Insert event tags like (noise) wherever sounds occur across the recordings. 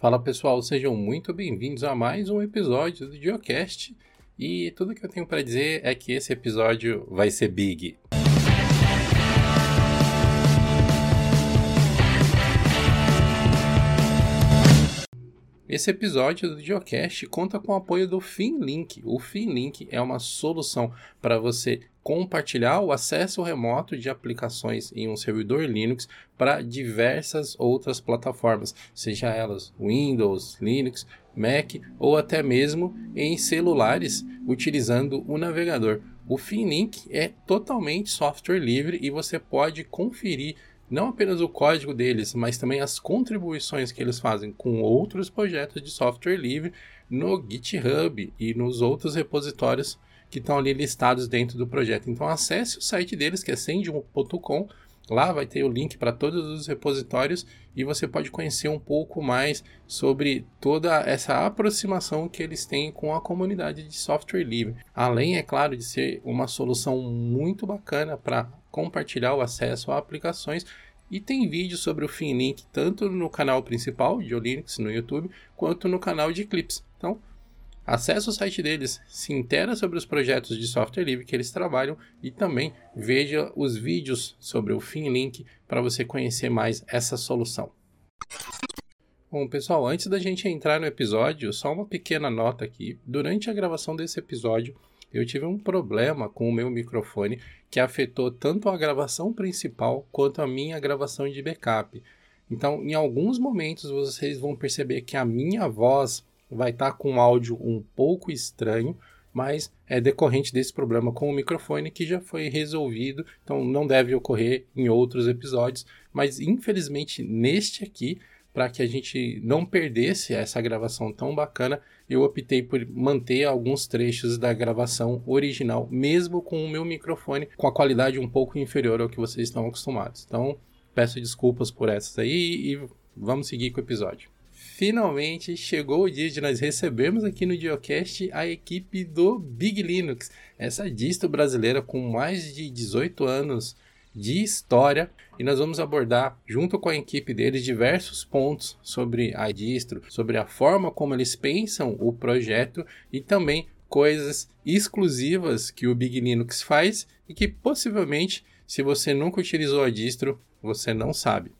Fala pessoal, sejam muito bem-vindos a mais um episódio do Geocast. E tudo que eu tenho para dizer é que esse episódio vai ser big. Esse episódio do Geocast conta com o apoio do FinLink. O FinLink é uma solução para você compartilhar o acesso remoto de aplicações em um servidor Linux para diversas outras plataformas, seja elas Windows, Linux, Mac ou até mesmo em celulares utilizando o navegador. O FinLink é totalmente software livre e você pode conferir não apenas o código deles, mas também as contribuições que eles fazem com outros projetos de software livre no GitHub e nos outros repositórios que estão ali listados dentro do projeto. Então acesse o site deles, que é sendium.com. Lá vai ter o link para todos os repositórios e você pode conhecer um pouco mais sobre toda essa aproximação que eles têm com a comunidade de software livre. Além, é claro, de ser uma solução muito bacana para compartilhar o acesso a aplicações e tem vídeos sobre o FinLink tanto no canal principal de Linux no YouTube quanto no canal de clips. Então, Acesse o site deles, se intera sobre os projetos de software livre que eles trabalham e também veja os vídeos sobre o FinLink para você conhecer mais essa solução. Bom, pessoal, antes da gente entrar no episódio, só uma pequena nota aqui. Durante a gravação desse episódio, eu tive um problema com o meu microfone que afetou tanto a gravação principal quanto a minha gravação de backup. Então, em alguns momentos vocês vão perceber que a minha voz vai estar tá com um áudio um pouco estranho, mas é decorrente desse problema com o microfone que já foi resolvido, então não deve ocorrer em outros episódios, mas infelizmente neste aqui, para que a gente não perdesse essa gravação tão bacana, eu optei por manter alguns trechos da gravação original, mesmo com o meu microfone com a qualidade um pouco inferior ao que vocês estão acostumados. Então, peço desculpas por essas aí e vamos seguir com o episódio finalmente chegou o dia de nós recebermos aqui no Geocast a equipe do Big Linux, essa distro brasileira com mais de 18 anos de história. E nós vamos abordar junto com a equipe deles diversos pontos sobre a distro, sobre a forma como eles pensam o projeto e também coisas exclusivas que o Big Linux faz e que possivelmente, se você nunca utilizou a distro, você não sabe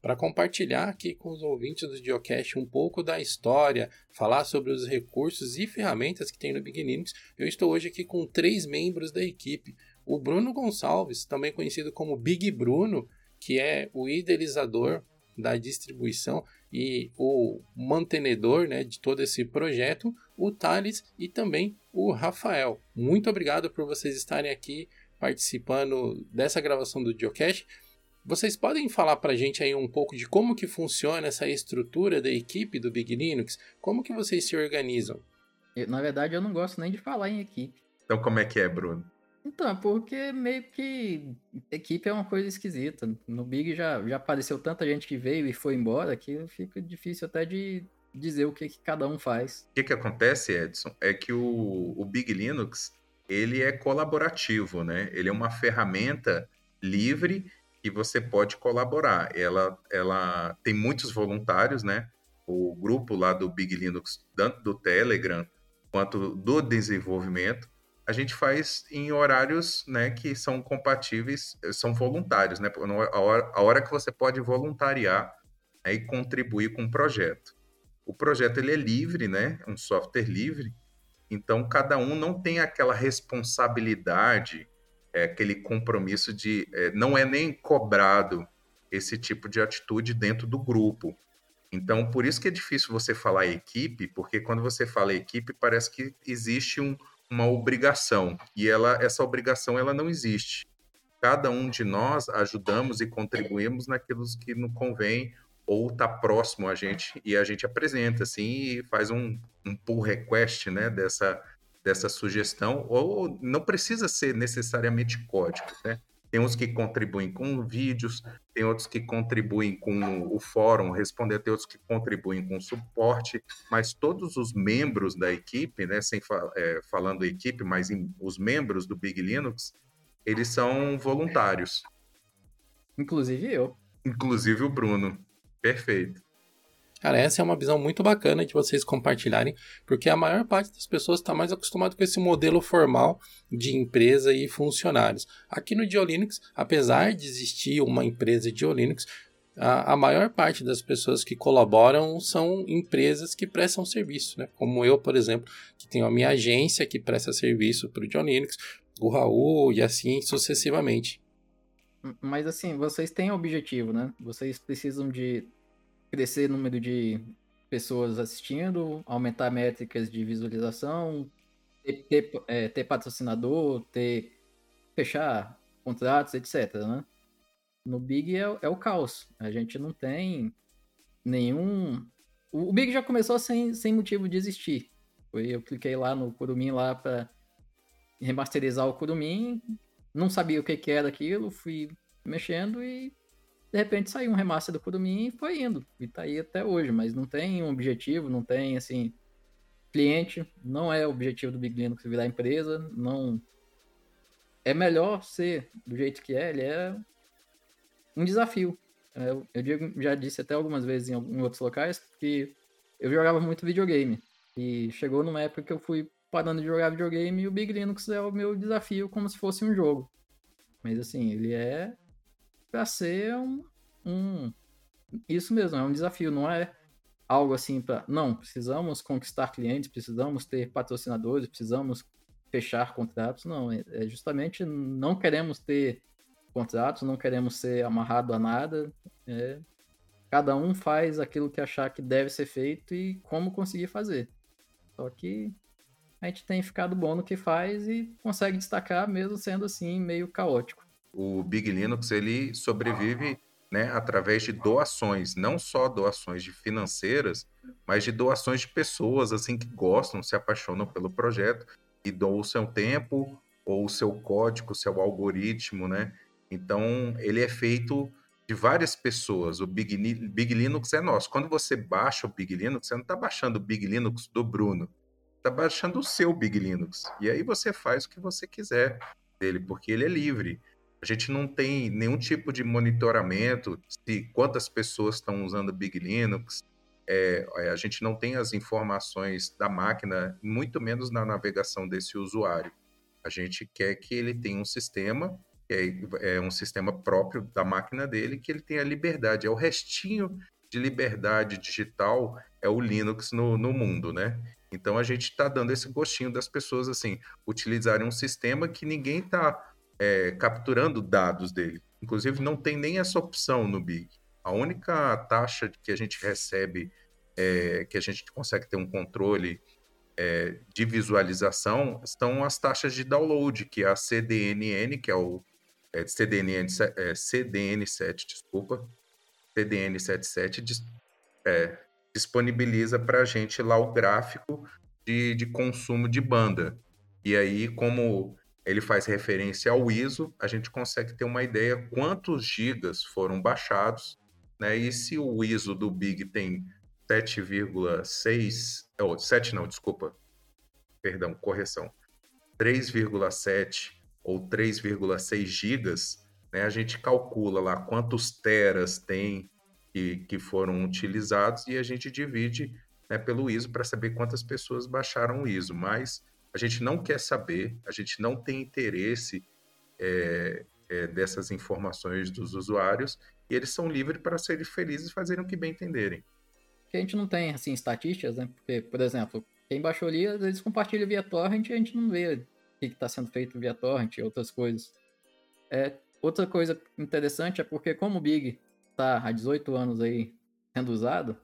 para compartilhar aqui com os ouvintes do Geocache um pouco da história, falar sobre os recursos e ferramentas que tem no Big Linux. Eu estou hoje aqui com três membros da equipe. O Bruno Gonçalves, também conhecido como Big Bruno, que é o idealizador da distribuição e o mantenedor né, de todo esse projeto, o Thales e também o Rafael. Muito obrigado por vocês estarem aqui participando dessa gravação do Geocache. Vocês podem falar para a gente aí um pouco de como que funciona essa estrutura da equipe do Big Linux? Como que vocês se organizam? Eu, na verdade, eu não gosto nem de falar em equipe. Então, como é que é, Bruno? Então, porque meio que equipe é uma coisa esquisita. No Big já, já apareceu tanta gente que veio e foi embora que fica difícil até de dizer o que, que cada um faz. O que, que acontece, Edson, é que o, o Big Linux ele é colaborativo, né? Ele é uma ferramenta livre que você pode colaborar. Ela, ela tem muitos voluntários, né? O grupo lá do Big Linux, tanto do Telegram quanto do desenvolvimento, a gente faz em horários né, que são compatíveis, são voluntários, né? A hora, a hora que você pode voluntariar né, e contribuir com o projeto. O projeto ele é livre, né? Um software livre, então cada um não tem aquela responsabilidade é, aquele compromisso de é, não é nem cobrado esse tipo de atitude dentro do grupo. Então, por isso que é difícil você falar equipe, porque quando você fala equipe, parece que existe um, uma obrigação, e ela, essa obrigação ela não existe. Cada um de nós ajudamos e contribuímos naquilo que nos convém ou está próximo a gente e a gente apresenta assim e faz um, um pull request né, dessa, dessa sugestão, ou não precisa ser necessariamente código, né? Tem uns que contribuem com vídeos, tem outros que contribuem com o fórum responder, tem outros que contribuem com suporte, mas todos os membros da equipe, né, sem é, falando equipe, mas em, os membros do Big Linux, eles são voluntários. Inclusive eu. Inclusive o Bruno. Perfeito. Cara, essa é uma visão muito bacana de vocês compartilharem, porque a maior parte das pessoas está mais acostumado com esse modelo formal de empresa e funcionários. Aqui no Diolinux, apesar de existir uma empresa de Diolinux, a, a, maior parte das pessoas que colaboram são empresas que prestam serviço, né? Como eu, por exemplo, que tenho a minha agência que presta serviço para o John Linux, o Raul e assim sucessivamente. Mas assim, vocês têm objetivo, né? Vocês precisam de crescer o número de pessoas assistindo, aumentar métricas de visualização, ter, ter, é, ter patrocinador, ter fechar contratos, etc. Né? No Big é, é, o caos. A gente não tem nenhum. O, Big já começou sem, sem motivo de existir. Eu cliquei lá no Kurumin lá para remasterizar o Kurumin, não sabia o que, que era aquilo, fui mexendo e de repente saiu um remaster do Kurumin e foi indo. E tá aí até hoje, mas não tem um objetivo, não tem assim. Cliente, não é o objetivo do Big Linux virar empresa, não. É melhor ser do jeito que é, ele é um desafio. É, eu, eu digo, já disse até algumas vezes em, em outros locais que eu jogava muito videogame. E chegou numa época que eu fui parando de jogar videogame e o Big Linux é o meu desafio como se fosse um jogo. Mas assim, ele é para ser um, um, Isso mesmo, é um desafio, não é algo assim para. Não, precisamos conquistar clientes, precisamos ter patrocinadores, precisamos fechar contratos. Não, é, é justamente não queremos ter contratos, não queremos ser amarrado a nada. É, cada um faz aquilo que achar que deve ser feito e como conseguir fazer. Só que a gente tem ficado bom no que faz e consegue destacar mesmo sendo assim meio caótico o Big Linux ele sobrevive né, através de doações, não só doações de financeiras, mas de doações de pessoas assim que gostam, se apaixonam pelo projeto e doam o seu tempo ou o seu código, o seu algoritmo, né? Então ele é feito de várias pessoas. O Big, Big Linux é nosso. Quando você baixa o Big Linux, você não está baixando o Big Linux do Bruno, está baixando o seu Big Linux. E aí você faz o que você quiser dele, porque ele é livre. A gente não tem nenhum tipo de monitoramento de quantas pessoas estão usando Big Linux. É, é, a gente não tem as informações da máquina, muito menos na navegação desse usuário. A gente quer que ele tenha um sistema, é, é um sistema próprio da máquina dele, que ele tenha liberdade. É o restinho de liberdade digital é o Linux no, no mundo, né? Então a gente está dando esse gostinho das pessoas assim utilizarem um sistema que ninguém está é, capturando dados dele. Inclusive, não tem nem essa opção no Big. A única taxa que a gente recebe, é, que a gente consegue ter um controle é, de visualização, são as taxas de download, que é a CDNN, que é o é, CDN, é, CDN7, desculpa, CDN77 é, disponibiliza para a gente lá o gráfico de, de consumo de banda. E aí, como ele faz referência ao ISO, a gente consegue ter uma ideia quantos gigas foram baixados, né? E se o ISO do Big tem 7,6, oh, 7 não, desculpa, perdão, correção, 3,7 ou 3,6 gigas, né? A gente calcula lá quantos teras tem que, que foram utilizados e a gente divide né, pelo ISO para saber quantas pessoas baixaram o ISO, mas a gente não quer saber, a gente não tem interesse é, é, dessas informações dos usuários e eles são livres para serem felizes e fazerem o que bem entenderem. a gente não tem, assim, estatísticas, né? Porque, por exemplo, quem baixou ali, às vezes compartilha via torrent e a gente não vê o que está sendo feito via torrent e outras coisas. É, outra coisa interessante é porque como o Big está há 18 anos aí sendo usado,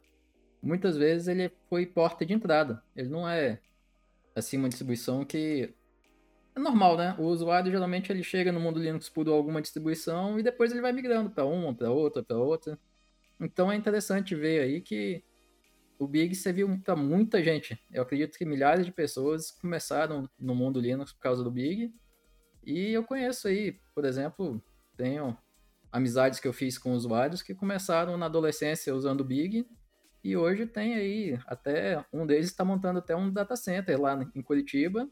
muitas vezes ele foi porta de entrada. Ele não é assim, uma distribuição que é normal, né? O usuário geralmente ele chega no mundo Linux por alguma distribuição e depois ele vai migrando para uma, para outra, para outra. Então é interessante ver aí que o Big serviu para muita gente. Eu acredito que milhares de pessoas começaram no mundo Linux por causa do Big. E eu conheço aí, por exemplo, tenho amizades que eu fiz com usuários que começaram na adolescência usando o Big e hoje tem aí, até um deles está montando até um data center lá em Curitiba.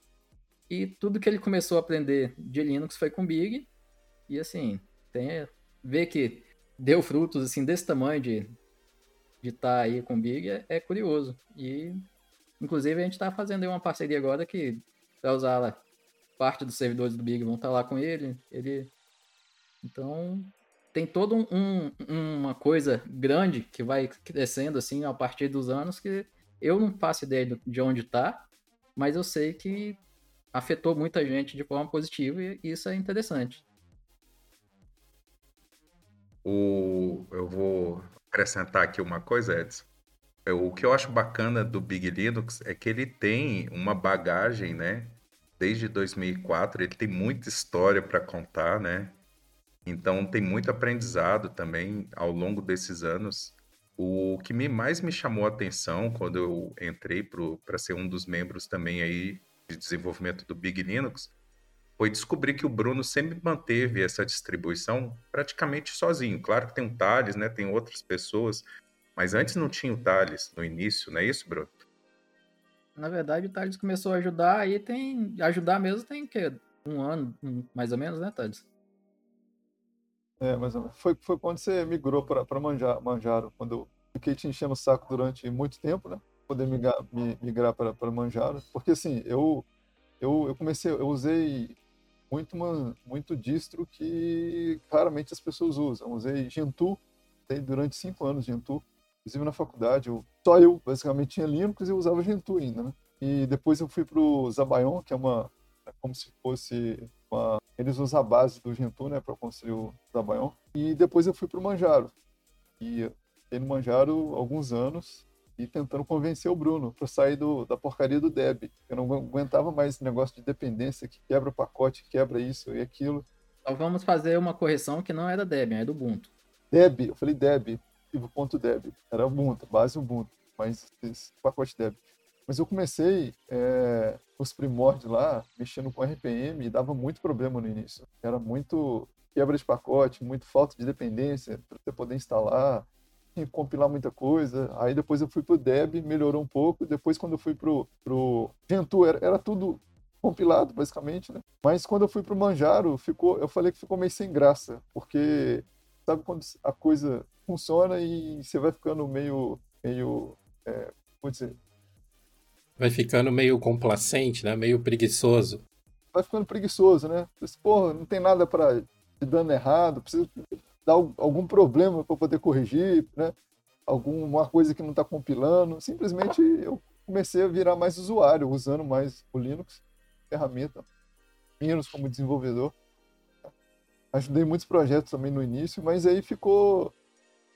E tudo que ele começou a aprender de Linux foi com Big. E assim, tem ver que deu frutos assim desse tamanho de de estar tá aí com o Big é, é, curioso. E, inclusive, a gente está fazendo uma parceria agora que vai usar parte dos servidores do Big vão estar tá lá com ele. ele... Então, tem toda um, uma coisa grande que vai crescendo assim a partir dos anos que eu não faço ideia de onde está, mas eu sei que afetou muita gente de forma positiva e isso é interessante. O, eu vou acrescentar aqui uma coisa, Edson. É, o que eu acho bacana do Big Linux é que ele tem uma bagagem, né? Desde 2004, ele tem muita história para contar, né? Então tem muito aprendizado também ao longo desses anos. O que me, mais me chamou a atenção quando eu entrei para ser um dos membros também aí de desenvolvimento do Big Linux foi descobrir que o Bruno sempre manteve essa distribuição praticamente sozinho. Claro que tem um Thales, né? Tem outras pessoas, mas antes não tinha o Thales no início, não é isso, Bruno? Na verdade, o Thales começou a ajudar, aí tem. Ajudar mesmo tem que um ano, mais ou menos, né, Thales? É, mas foi, foi quando você migrou para Manjaro, Manjaro, quando eu fiquei te enchendo o saco durante muito tempo, né? Poder migrar, migrar para Manjaro. Porque assim, eu, eu, eu comecei, eu usei muito, uma, muito distro que raramente as pessoas usam. Usei Gentoo, durante cinco anos Gentoo, inclusive na faculdade, eu, só eu basicamente tinha Linux e eu usava Gentoo ainda, né? E depois eu fui para o Zabayon, que é uma é como se fosse uma... eles usam a base do Gentoo, né, para construir o Zabayon. E depois eu fui para o Manjaro. E fiquei no Manjaro alguns anos e tentando convencer o Bruno para sair do, da porcaria do Deb. Eu não aguentava mais esse negócio de dependência que quebra o pacote, quebra isso e aquilo. Então vamos fazer uma correção que não era Debian, é do Ubuntu. Deb, eu falei Deb, ponto Deb, era Ubuntu, base Ubuntu, mas esse pacote Deb. Mas eu comecei é, os primórdios lá, mexendo com RPM, e dava muito problema no início. Era muito quebra de pacote, muito falta de dependência para você poder instalar compilar muita coisa. Aí depois eu fui pro Deb, melhorou um pouco. Depois quando eu fui pro, pro Gentoo, era, era tudo compilado, basicamente, né? Mas quando eu fui pro Manjaro, ficou, eu falei que ficou meio sem graça, porque sabe quando a coisa funciona e você vai ficando meio, meio, é, dizer... Vai ficando meio complacente, né? Meio preguiçoso. Vai ficando preguiçoso, né? Porra, não tem nada para dando errado, preciso dar algum problema para poder corrigir, né? alguma coisa que não está compilando. Simplesmente eu comecei a virar mais usuário, usando mais o Linux, ferramenta, menos como desenvolvedor. Ajudei muitos projetos também no início, mas aí ficou,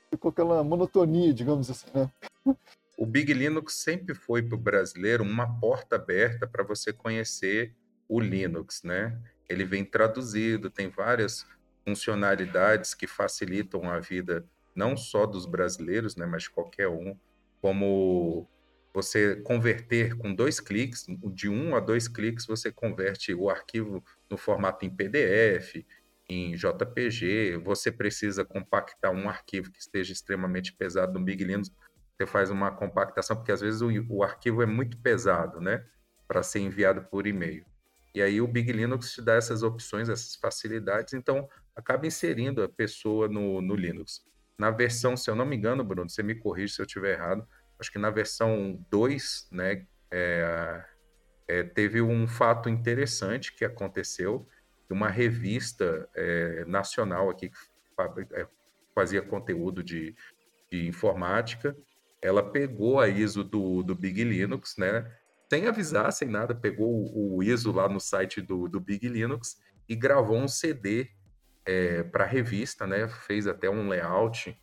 ficou aquela monotonia, digamos assim, né? (laughs) O Big Linux sempre foi para o brasileiro uma porta aberta para você conhecer o Linux, né? Ele vem traduzido, tem várias funcionalidades que facilitam a vida não só dos brasileiros, né, mas de qualquer um, como você converter com dois cliques, de um a dois cliques, você converte o arquivo no formato em PDF, em JPG, você precisa compactar um arquivo que esteja extremamente pesado no Big Linux, você faz uma compactação, porque às vezes o, o arquivo é muito pesado, né, para ser enviado por e-mail. E aí o Big Linux te dá essas opções, essas facilidades, então acaba inserindo a pessoa no, no Linux. Na versão, se eu não me engano, Bruno, você me corrige se eu estiver errado, acho que na versão 2, né, é, é, teve um fato interessante que aconteceu, uma revista é, nacional aqui que é, fazia conteúdo de, de informática, ela pegou a ISO do, do Big Linux, né, sem avisar, sem nada, pegou o, ISO lá no site do, do Big Linux e gravou um CD é, para a revista, né? Fez até um layout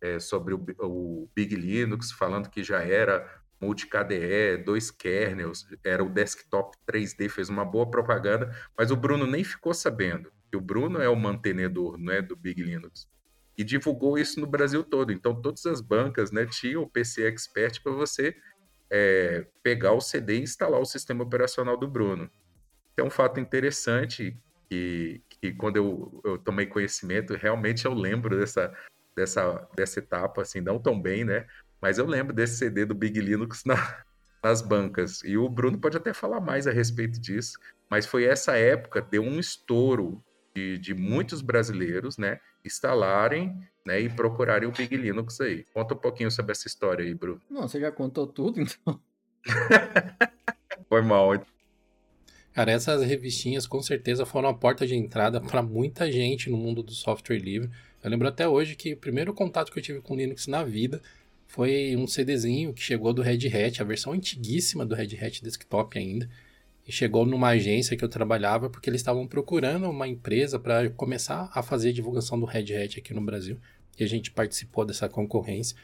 é, sobre o, o, Big Linux, falando que já era multi-KDE, dois kernels, era o desktop 3D, fez uma boa propaganda, mas o Bruno nem ficou sabendo que o Bruno é o mantenedor, não é, do Big Linux. E divulgou isso no Brasil todo. Então, todas as bancas né, tinham o PC Expert para você é, pegar o CD e instalar o sistema operacional do Bruno. É um fato interessante que, que quando eu, eu tomei conhecimento, realmente eu lembro dessa, dessa, dessa etapa, assim, não tão bem, né? Mas eu lembro desse CD do Big Linux na, nas bancas. E o Bruno pode até falar mais a respeito disso, mas foi essa época, deu um estouro de, de muitos brasileiros, né? Instalarem né, e procurarem o Big Linux aí. Conta um pouquinho sobre essa história aí, Bruno. Não, você já contou tudo, então. (laughs) Foi mal. Cara, essas revistinhas com certeza foram a porta de entrada para muita gente no mundo do software livre. Eu lembro até hoje que o primeiro contato que eu tive com Linux na vida foi um CDzinho que chegou do Red Hat, a versão antiguíssima do Red Hat Desktop ainda. E chegou numa agência que eu trabalhava porque eles estavam procurando uma empresa para começar a fazer divulgação do Red Hat aqui no Brasil. E a gente participou dessa concorrência.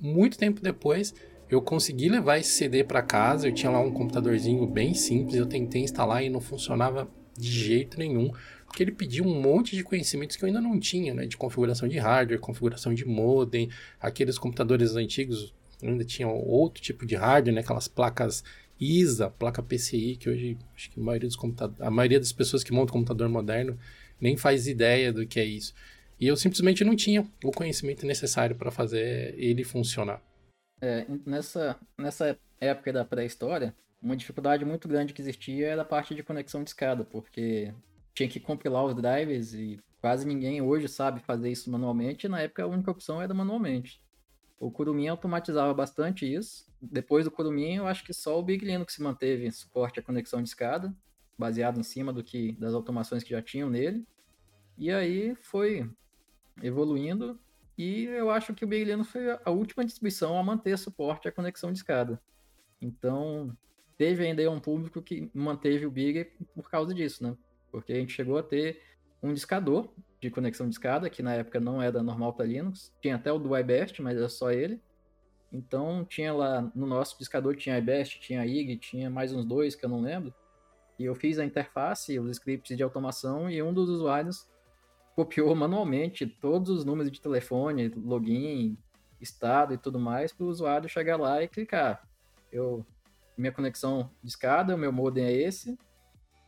Muito tempo depois, eu consegui levar esse CD para casa. Eu tinha lá um computadorzinho bem simples. Eu tentei instalar e não funcionava de jeito nenhum porque ele pediu um monte de conhecimentos que eu ainda não tinha, né? De configuração de hardware, configuração de modem, aqueles computadores antigos ainda tinham outro tipo de hardware, né? Aquelas placas ISA, placa PCI, que hoje acho que a maioria dos a maioria das pessoas que montam computador moderno nem faz ideia do que é isso. E eu simplesmente não tinha o conhecimento necessário para fazer ele funcionar. É, nessa, nessa época da pré-história, uma dificuldade muito grande que existia era a parte de conexão de escada, porque tinha que compilar os drivers e quase ninguém hoje sabe fazer isso manualmente. E na época a única opção era manualmente. O Kurumin automatizava bastante isso. Depois do Kurumin, eu acho que só o Big Linux manteve suporte à conexão de escada, baseado em cima do que das automações que já tinham nele. E aí foi evoluindo e eu acho que o Big Linux foi a última distribuição a manter suporte à conexão de escada. Então, teve ainda um público que manteve o Big por causa disso, né? porque a gente chegou a ter um discador de conexão de escada, que na época não era normal para Linux. Tinha até o do iBest, mas era só ele. Então tinha lá no nosso discador tinha iBest, tinha IG, tinha mais uns dois que eu não lembro. E eu fiz a interface, os scripts de automação e um dos usuários copiou manualmente todos os números de telefone, login, estado e tudo mais para o usuário chegar lá e clicar. Eu minha conexão de escada, o meu modem é esse,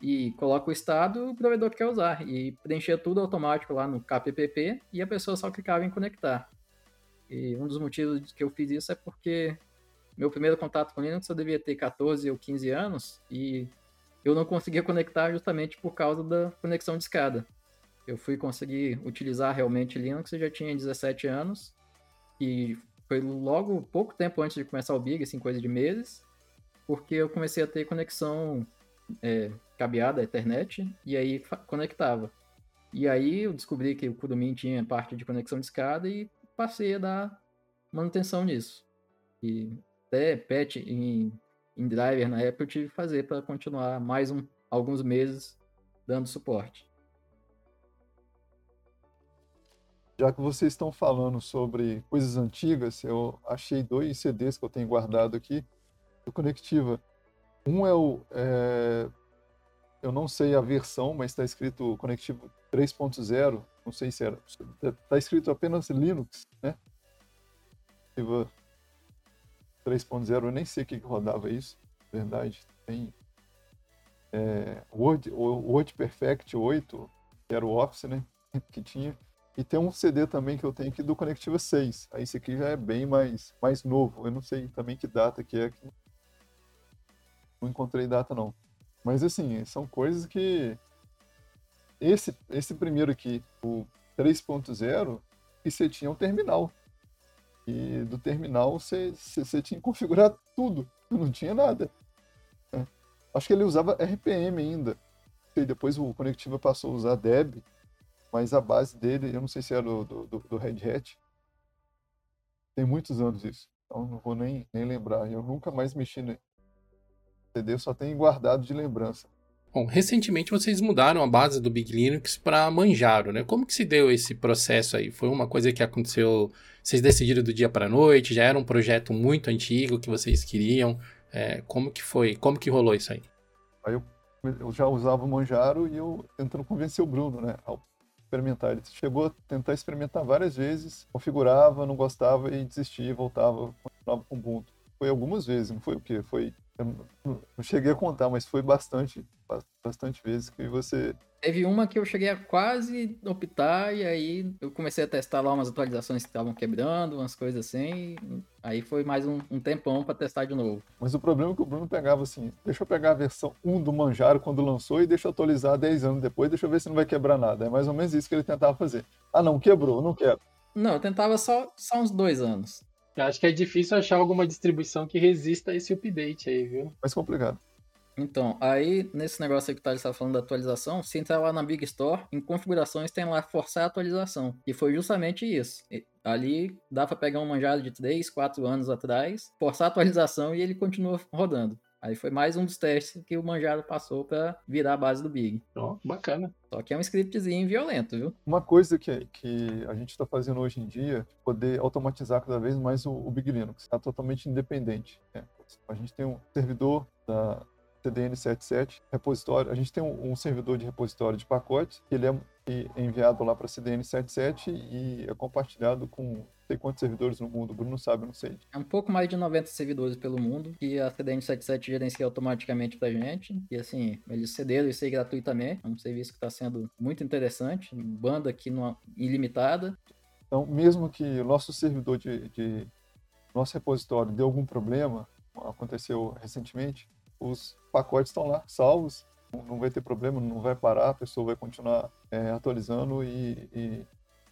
e coloca o estado o provedor que quer usar. E preencher tudo automático lá no KPPP e a pessoa só clicava em conectar. E um dos motivos que eu fiz isso é porque meu primeiro contato com Linux eu devia ter 14 ou 15 anos e eu não conseguia conectar justamente por causa da conexão de escada. Eu fui conseguir utilizar realmente Linux, eu já tinha 17 anos e foi logo pouco tempo antes de começar o Big, assim, coisa de meses, porque eu comecei a ter conexão é, cabeada, Ethernet, e aí conectava. E aí eu descobri que o Kurumin tinha parte de conexão de escada e passei a dar manutenção nisso. E até patch em, em driver na época eu tive que fazer para continuar mais um, alguns meses dando suporte. Já que vocês estão falando sobre coisas antigas, eu achei dois CDs que eu tenho guardado aqui do Conectiva. Um é o. É, eu não sei a versão, mas está escrito Conectivo 3.0. Não sei se era. Está escrito apenas Linux, né? 3.0, eu nem sei o que, que rodava isso, verdade. Tem é, Word, Word Perfect 8, que era o Office, né? (laughs) Que tinha. E tem um CD também que eu tenho aqui do Conectiva 6. Aí esse aqui já é bem mais, mais novo. Eu não sei também que data que é, não encontrei data não. Mas assim, são coisas que esse esse primeiro aqui, o 3.0, que você tinha um terminal. E do terminal você, você, você tinha que configurar tudo, (laughs) não tinha nada. É. Acho que ele usava RPM ainda. E depois o Conectiva passou a usar Deb, mas a base dele, eu não sei se era do, do, do Red Hat. Tem muitos anos isso. Então não vou nem, nem lembrar. Eu nunca mais mexi CD só tem guardado de lembrança. Bom, recentemente vocês mudaram a base do Big Linux para Manjaro, né? Como que se deu esse processo aí? Foi uma coisa que aconteceu, vocês decidiram do dia para a noite? Já era um projeto muito antigo que vocês queriam? É, como que foi? Como que rolou isso aí? Aí eu, eu já usava o Manjaro e eu tentando convencer o Bruno, né? Ao experimentar. Ele chegou a tentar experimentar várias vezes, configurava, não gostava e desistia, voltava, continuava com o Ubuntu. Foi algumas vezes, não foi o quê? Foi eu não cheguei a contar, mas foi bastante, bastante vezes que você. Teve uma que eu cheguei a quase optar, e aí eu comecei a testar lá umas atualizações que estavam quebrando, umas coisas assim. Aí foi mais um, um tempão para testar de novo. Mas o problema é que o Bruno pegava assim: deixa eu pegar a versão 1 do Manjaro quando lançou e deixa eu atualizar 10 anos depois, deixa eu ver se não vai quebrar nada. É mais ou menos isso que ele tentava fazer. Ah, não, quebrou, não quero. Não, eu tentava só, só uns dois anos. Eu acho que é difícil achar alguma distribuição que resista a esse update aí, viu? Mais complicado. Então, aí nesse negócio aí que o Thales estava falando da atualização, se entrar lá na Big Store, em configurações tem lá forçar a atualização. E foi justamente isso. E ali dá para pegar um manjado de 3, 4 anos atrás, forçar a atualização e ele continua rodando. Aí foi mais um dos testes que o Manjaro passou para virar a base do Big. Ó, oh, bacana. Só que é um scriptzinho violento, viu? Uma coisa que, que a gente está fazendo hoje em dia, poder automatizar cada vez mais o, o Big Linux. Está totalmente independente. Né? A gente tem um servidor da CDN77 repositório. A gente tem um, um servidor de repositório de pacotes, que ele é enviado lá para CDN77 e é compartilhado com sei quantos servidores no mundo, o Bruno sabe, eu não sei. É um pouco mais de 90 servidores pelo mundo, que a CDN77 gerencia automaticamente pra gente. E assim, eles cederam isso aí gratuitamente. É um serviço que está sendo muito interessante. Banda aqui no, ilimitada. Então, mesmo que o nosso servidor de, de nosso repositório dê algum problema, aconteceu recentemente, os pacotes estão lá, salvos, não vai ter problema, não vai parar, a pessoa vai continuar é, atualizando e, e,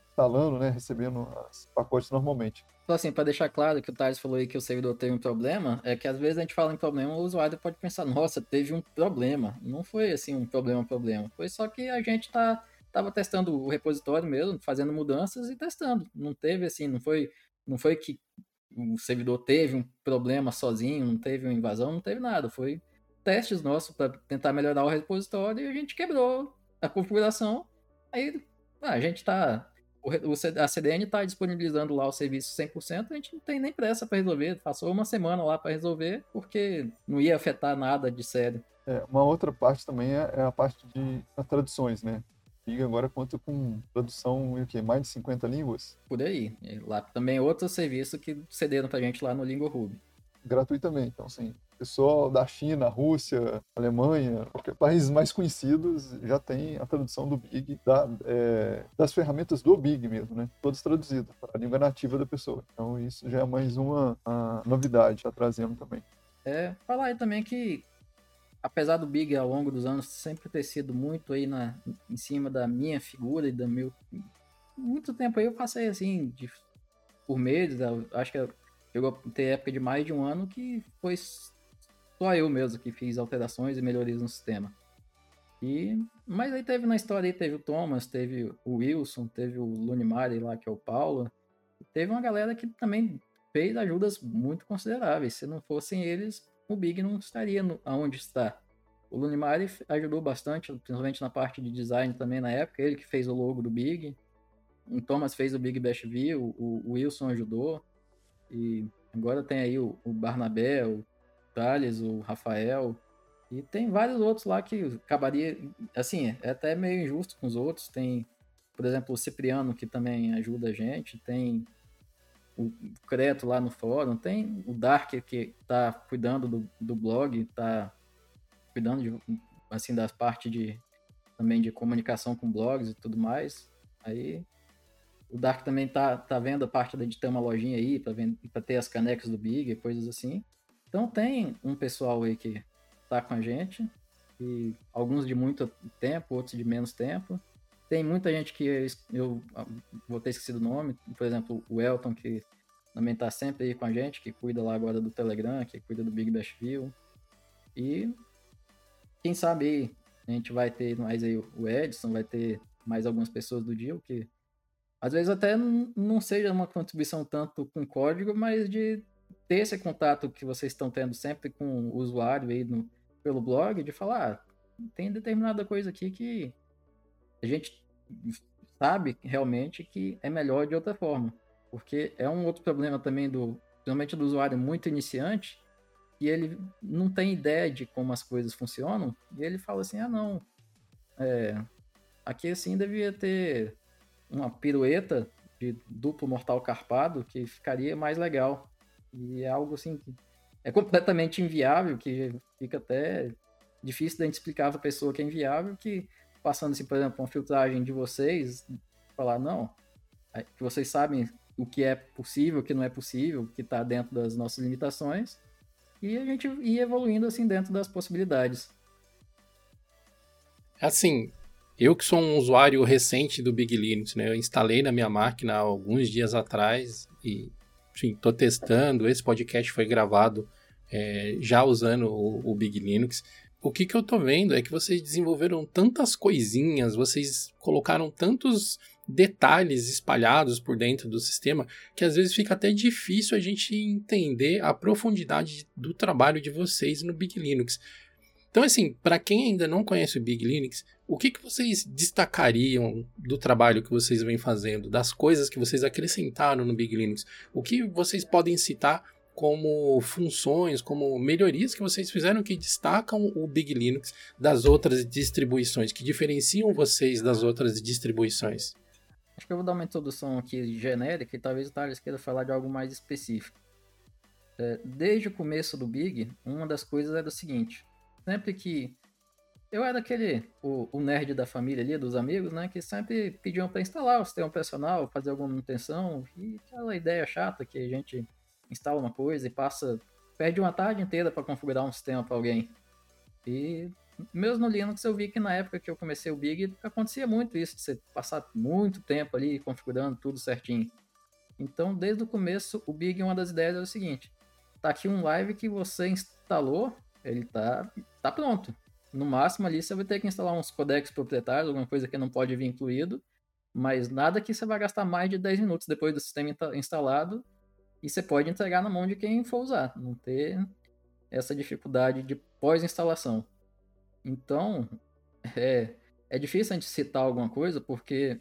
instalando, né, recebendo os pacotes normalmente. Então, assim, para deixar claro que o Thales falou aí que o servidor teve um problema, é que às vezes a gente fala em problema, o usuário pode pensar, nossa, teve um problema. Não foi assim um problema, problema. Foi só que a gente tá tava testando o repositório mesmo, fazendo mudanças e testando. Não teve assim, não foi, não foi que o servidor teve um problema sozinho, não teve uma invasão, não teve nada. Foi testes nossos para tentar melhorar o repositório e a gente quebrou a configuração. Aí ah, a gente está a CDN está disponibilizando lá o serviço 100%, a gente não tem nem pressa para resolver. Passou uma semana lá para resolver, porque não ia afetar nada de sério. É, uma outra parte também é, é a parte de traduções, né? Liga agora conta com tradução em o quê? Mais de 50 línguas? Por aí. E lá também é outro serviço que cederam pra gente lá no Língua Ruby. Gratuitamente, então sim. Pessoal da China, Rússia, Alemanha, países mais conhecidos já tem a tradução do Big, da, é, das ferramentas do Big mesmo, né? Todas traduzidas para a língua nativa da pessoa. Então isso já é mais uma novidade, já trazendo também. É, falar aí também que apesar do Big ao longo dos anos sempre ter sido muito aí na, em cima da minha figura e da meu. Muito tempo aí eu passei assim, de, por meses, acho que chegou a ter época de mais de um ano que foi só eu mesmo que fiz alterações e melhorias no sistema. E, mas aí teve na história aí, teve o Thomas, teve o Wilson, teve o Lunimari lá, que é o Paulo. Teve uma galera que também fez ajudas muito consideráveis. Se não fossem eles, o Big não estaria no, aonde está. O Lunimari ajudou bastante, principalmente na parte de design também na época, ele que fez o logo do Big. O Thomas fez o Big Bash View, o, o Wilson ajudou. E agora tem aí o, o Barnabé, o Thales, o Rafael. E tem vários outros lá que acabaria. Assim, é até meio injusto com os outros. Tem, por exemplo, o Cipriano, que também ajuda a gente. Tem o Creto lá no fórum, tem o Dark que tá cuidando do, do blog, tá cuidando de, assim das partes de também de comunicação com blogs e tudo mais. Aí o Dark também tá, tá vendo a parte de ter uma lojinha aí para ter as canecas do Big e coisas assim. Então tem um pessoal aí que tá com a gente e alguns de muito tempo, outros de menos tempo. Tem muita gente que eu, eu vou ter esquecido o nome, por exemplo, o Elton, que também tá sempre aí com a gente, que cuida lá agora do Telegram, que cuida do Big Bash View. E quem sabe a gente vai ter mais aí o Edson, vai ter mais algumas pessoas do dia, que às vezes até não seja uma contribuição tanto com código, mas de ter esse contato que vocês estão tendo sempre com o usuário aí no, pelo blog, de falar, ah, tem determinada coisa aqui que a gente sabe realmente que é melhor de outra forma. Porque é um outro problema também do, principalmente do usuário muito iniciante, que ele não tem ideia de como as coisas funcionam, e ele fala assim, ah não, é, aqui assim devia ter uma pirueta de duplo mortal carpado que ficaria mais legal. E é algo assim que é completamente inviável, que fica até difícil da gente explicar para a pessoa que é inviável, que passando assim, por exemplo, uma filtragem de vocês, falar, não, é, que vocês sabem o que é possível, o que não é possível, o que está dentro das nossas limitações, e a gente ir evoluindo assim dentro das possibilidades. Assim, Eu que sou um usuário recente do Big Linux, né? Eu instalei na minha máquina alguns dias atrás e, enfim, estou testando. Esse podcast foi gravado é, já usando o, o, Big Linux. O que, que eu estou vendo é que vocês desenvolveram tantas coisinhas, vocês colocaram tantos detalhes espalhados por dentro do sistema que às vezes fica até difícil a gente entender a profundidade do trabalho de vocês no Big Linux. Então, assim, para quem ainda não conhece o Big Linux, o que, que vocês destacariam do trabalho que vocês vêm fazendo, das coisas que vocês acrescentaram no Big Linux? O que vocês podem citar como funções, como melhorias que vocês fizeram que destacam o Big Linux das outras distribuições, que diferenciam vocês das outras distribuições? Acho que eu vou dar uma introdução aqui genérica e talvez o Thales queira falar de algo mais específico. É, desde o começo do Big, uma das coisas era o seguinte: sempre que eu era aquele, o, o, nerd da família ali, dos amigos, né? Que sempre pediam para instalar o sistema operacional, fazer alguma manutenção. E aquela ideia chata que a gente instala uma coisa e passa. Perde uma tarde inteira para configurar um sistema para alguém. E mesmo no Linux eu vi que na época que eu comecei o Big acontecia muito isso, de você passar muito tempo ali configurando tudo certinho. Então, desde o começo, o Big, uma das ideias é o seguinte: tá aqui um live que você instalou, ele tá, tá pronto. No máximo ali você vai ter que instalar uns codecs proprietários, alguma coisa que não pode vir incluído, mas nada que você vai gastar mais de 10 minutos depois do sistema instalado e você pode entregar na mão de quem for usar, não ter essa dificuldade de pós-instalação. Então, é, é difícil a gente citar alguma coisa porque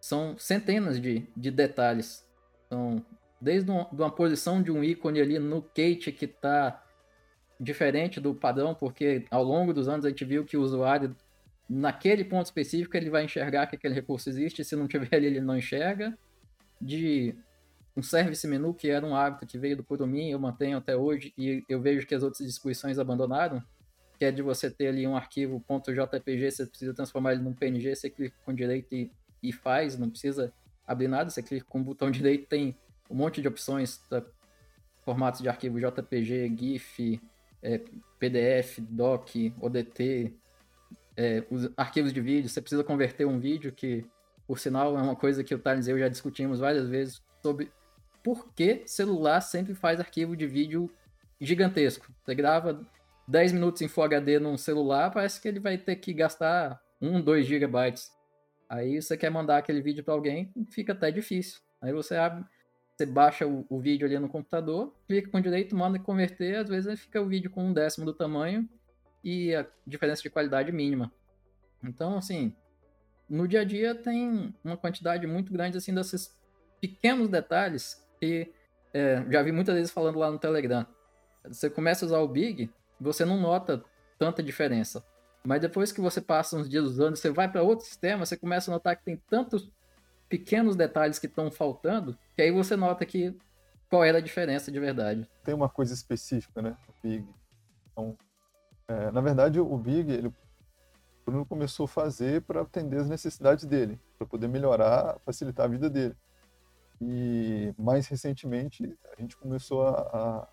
são centenas de, de detalhes. Então, desde uma, uma posição de um ícone ali no Kate que está diferente do padrão, porque ao longo dos anos a gente viu que o usuário, naquele ponto específico, ele vai enxergar que aquele recurso existe, se não tiver (laughs) ali, ele não enxerga. De um service menu, que era um hábito que veio do Kurumin, eu mantenho até hoje, e eu vejo que as outras distribuições abandonaram, que é de você ter ali um arquivo .jpg, você precisa transformar ele num PNG, você clica com direito e, e faz, não precisa abrir nada, você clica com o botão (laughs) direito, tem um monte de opções, tá? formatos de arquivo JPG, GIF, é, PDF, DOC, ODT, é, os arquivos de vídeo, você precisa converter um vídeo, que por sinal é uma coisa que o Thales e eu já discutimos várias vezes sobre por que celular sempre faz arquivo de vídeo gigantesco. Você grava 10 minutos em Full HD num celular, parece que ele vai ter que gastar 1, 2 gigabytes. Aí você quer mandar aquele vídeo para alguém, fica até difícil. Aí você abre, você baixa o, o, vídeo ali no computador, clica com direito, manda converter, às vezes fica o vídeo com um décimo do tamanho e a diferença de qualidade mínima. Então, assim, no dia a dia tem uma quantidade muito grande assim desses pequenos detalhes que é, já vi muitas vezes falando lá no Telegram. Você começa a usar o Big, você não nota tanta diferença. Mas depois que você passa uns dias usando, você vai para outro sistema, você começa a notar que tem tantos pequenos detalhes que estão faltando, que aí você nota que qual era a diferença de verdade. Tem uma coisa específica, né? O Big. Então, é, na verdade, o Big, ele, o Bruno começou a fazer para atender as necessidades dele, para poder melhorar, facilitar a vida dele. E mais recentemente, a gente começou a, a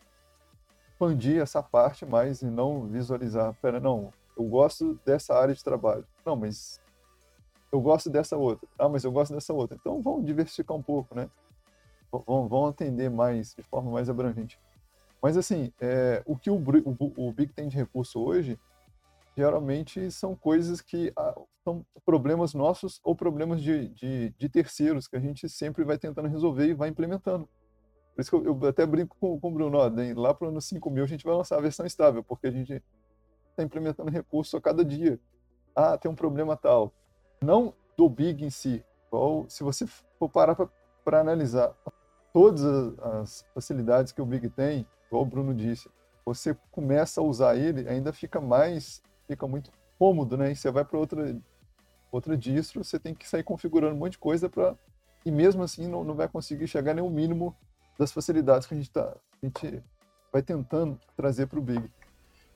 expandir essa parte mais e não visualizar, pera, não, eu gosto dessa área de trabalho. Não, mas eu gosto dessa outra. Ah, mas eu gosto dessa outra. Então vamos diversificar um pouco, né? Vão, vão atender mais, de forma mais abrangente. Mas assim, é, o que o, o, o, Big tem de recurso hoje, geralmente são coisas que ah, são problemas nossos ou problemas de, de, de terceiros que a gente sempre vai tentando resolver e vai implementando. Por isso que eu, eu até brinco com, com o Bruno, ó, lá para o ano 5000 a gente vai lançar a versão estável, porque a gente está implementando recurso a cada dia. Ah, tem um problema tal. Não do Big em si. Igual, se você for parar para analisar todas as facilidades que o Big tem, igual o Bruno disse, você começa a usar ele, ainda fica mais, fica muito cômodo, né? E você vai para outra outra distro, você tem que sair configurando um monte de coisa para e mesmo assim não, não vai conseguir chegar nem o mínimo das facilidades que a gente, tá, a gente vai tentando trazer para o Big.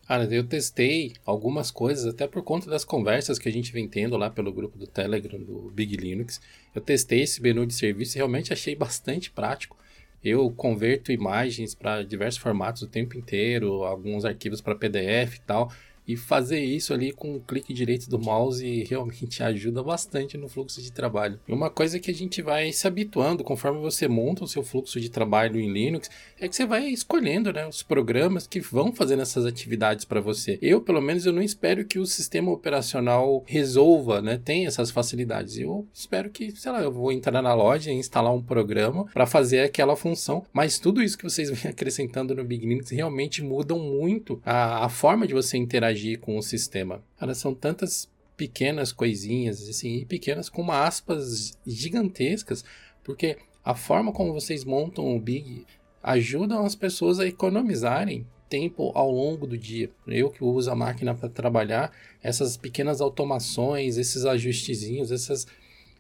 Cara, eu testei algumas coisas, até por conta das conversas que a gente vem tendo lá pelo grupo do Telegram do Big Linux. Eu testei esse menu de serviço e realmente achei bastante prático. Eu converto imagens para diversos formatos o tempo inteiro, alguns arquivos para PDF e tal. E fazer isso ali com o clique direito do mouse (laughs) realmente ajuda bastante no fluxo de trabalho. E uma coisa que a gente vai se habituando conforme você monta o seu fluxo de trabalho em Linux é que você vai escolhendo né, os programas que vão fazendo essas atividades para você. Eu, pelo menos, eu não espero que o sistema operacional resolva, né, tenha essas facilidades. Eu espero que, sei lá, eu vou entrar na loja e instalar um programa para fazer aquela função, mas tudo isso que vocês vêm (laughs) acrescentando no Big Linux realmente mudam muito a, a forma de você interagir com o sistema. Cara, são tantas pequenas coisinhas, assim, pequenas com aspas gigantescas, porque a forma como vocês montam o Big ajudam as pessoas a economizarem tempo ao longo do dia. Eu que uso a máquina para trabalhar, essas pequenas automações, esses ajustezinhos, essas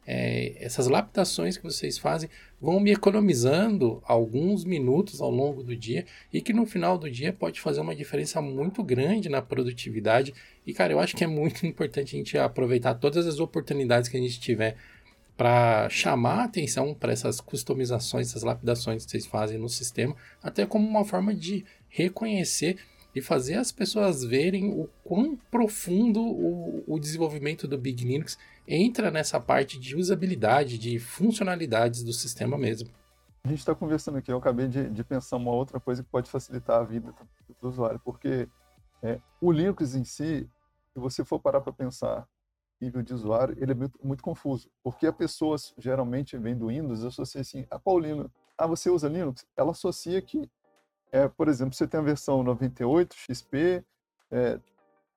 é, essas lapidações que vocês fazem vão me economizando alguns minutos ao longo do dia e que no final do dia pode fazer uma diferença muito grande na produtividade. E cara, eu acho que é muito (laughs) importante a gente aproveitar todas as oportunidades que a gente tiver para chamar a atenção para essas customizações, essas lapidações que vocês fazem no sistema, até como uma forma de reconhecer e fazer as pessoas verem o quão profundo o, o desenvolvimento do Big Linux entra nessa parte de usabilidade, de funcionalidades do sistema mesmo. A gente está conversando aqui, eu acabei de, de, pensar uma outra coisa que pode facilitar a vida do usuário, porque é, o Linux em si, se você for parar para pensar nível de usuário, ele é muito, muito, confuso, porque a pessoa geralmente vem do Windows, associa assim, a qual Linux? Ah, você usa Linux? Ela associa que, é, por exemplo, você tem a versão 98, XP, é,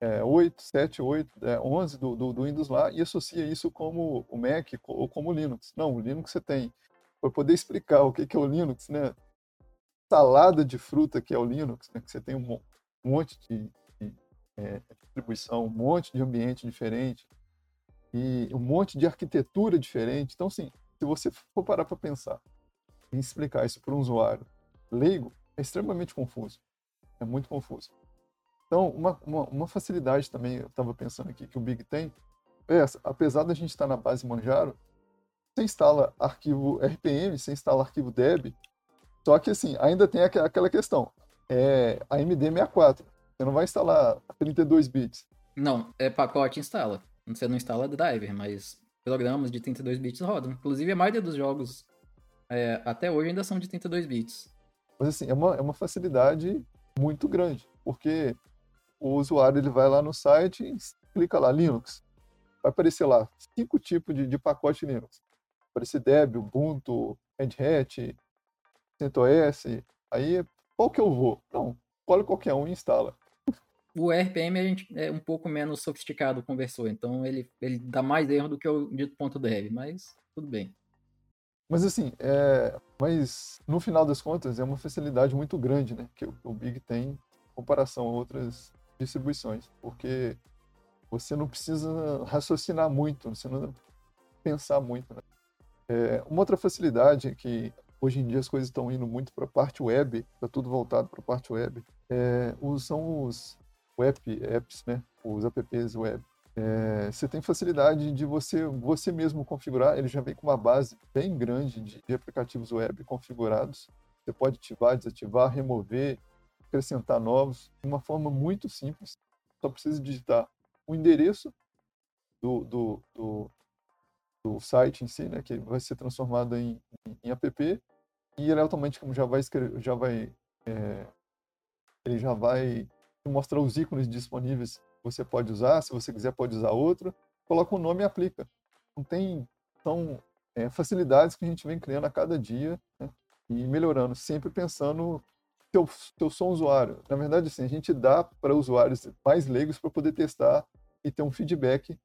é, 8, 7, 8, é, 11 do, do, do, Windows lá e associa isso como o Mac ou como o Linux. Não, o Linux você tem. Para poder explicar o que, que é o Linux, né? Salada de fruta que é o Linux, né? que você tem um monte de, de é, distribuição, um monte de ambiente diferente e um monte de arquitetura diferente. Então, sim, se você for parar para pensar em explicar isso para um usuário leigo, é extremamente confuso. É muito confuso. Então, uma, uma, uma facilidade também, eu estava pensando aqui, que o Big tem, é essa. Apesar da gente estar na base Manjaro, você instala arquivo RPM, você instala arquivo DEB, só que assim, ainda tem aquela questão, é AMD64, você não vai instalar 32 bits. Não, é pacote instala. Você não instala driver, mas programas de 32 bits rodam. Inclusive, a maioria dos jogos é, até hoje ainda são de 32 bits. Mas assim, é uma, é uma facilidade muito grande, porque o usuário ele vai lá no site e clica lá Linux. Vai aparecer lá cinco tipos de, de pacote Linux. Vai aparecer Debian, Ubuntu, Red Hat, CentOS. Aí, qual que eu vou? Não, escolhe qualquer um e instala. O RPM a gente é um pouco menos sofisticado o conversor, então ele, ele dá mais erro do que o dito ponto .dev, mas tudo bem. Mas assim, é... mas no final das contas é uma facilidade muito grande, né, que o Big tem em comparação a outras distribuições, porque você não precisa raciocinar muito, você não pensar muito. Né? É, uma outra facilidade é que hoje em dia as coisas estão indo muito para a parte web, está tudo voltado para a parte web, é, são os web apps, né? os apps web. É, você tem facilidade de você, você mesmo configurar, ele já vem com uma base bem grande de, de aplicativos web configurados. Você pode ativar, desativar, remover, acrescentar novos de uma forma muito simples. Só precisa digitar o endereço do, do, do, do site em si, né, que vai ser transformado em, em, em app, e ele automaticamente já vai escrever, já vai é, ele já vai mostrar os ícones disponíveis que você pode usar, se você quiser pode usar outro, coloca o um nome e aplica. Não tem são é, facilidades que a gente vem criando a cada dia né, e melhorando, sempre pensando que eu, que eu sou um usuário. Na verdade, assim, a gente dá para usuários mais leigos para poder testar e ter um feedback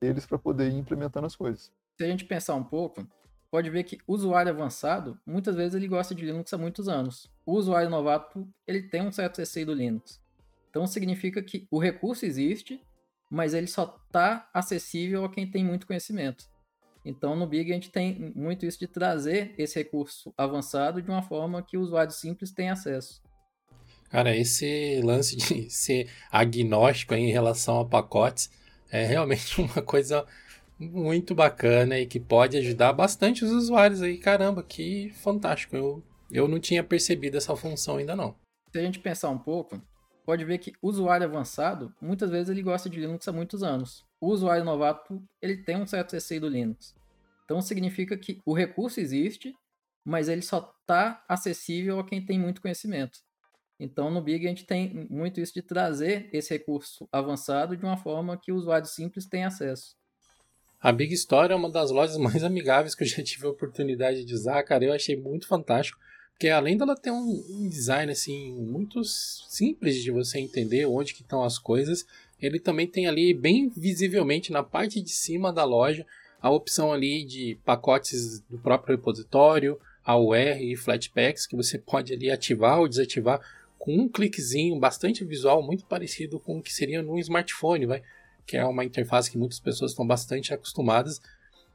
deles para poder ir implementando as coisas. Se a gente pensar um pouco, pode ver que o usuário avançado, muitas vezes ele gosta de Linux há muitos anos. O usuário novato, ele tem um certo receio do Linux. Então significa que o recurso existe, mas ele só está acessível a quem tem muito conhecimento. Então, no Big, a gente tem muito isso de trazer esse recurso avançado de uma forma que o usuário simples tem acesso. Cara, esse lance de (laughs) ser agnóstico em relação a pacotes é realmente (laughs) uma coisa muito bacana e que pode ajudar bastante os usuários aí. Caramba, que fantástico. Eu, eu não tinha percebido essa função ainda não. Se a gente pensar um pouco, pode ver que o usuário avançado, muitas vezes ele gosta de Linux há muitos anos. O usuário novato, ele tem um certo receio do Linux. Então significa que o recurso existe, mas ele só está acessível a quem tem muito conhecimento. Então no Big a gente tem muito isso de trazer esse recurso avançado de uma forma que o usuário simples tem acesso. A Big Store é uma das lojas mais amigáveis que eu já tive a oportunidade de usar, cara. Eu achei muito fantástico. Porque além dela ter um, design assim muito simples de você entender onde que estão as coisas, ele também tem ali bem visivelmente na parte de cima da loja a opção ali de pacotes do próprio repositório, AUR e Flatpaks que você pode ali ativar ou desativar com um cliquezinho bastante visual, muito parecido com o que seria no smartphone, vai? que é uma interface que muitas pessoas estão bastante acostumadas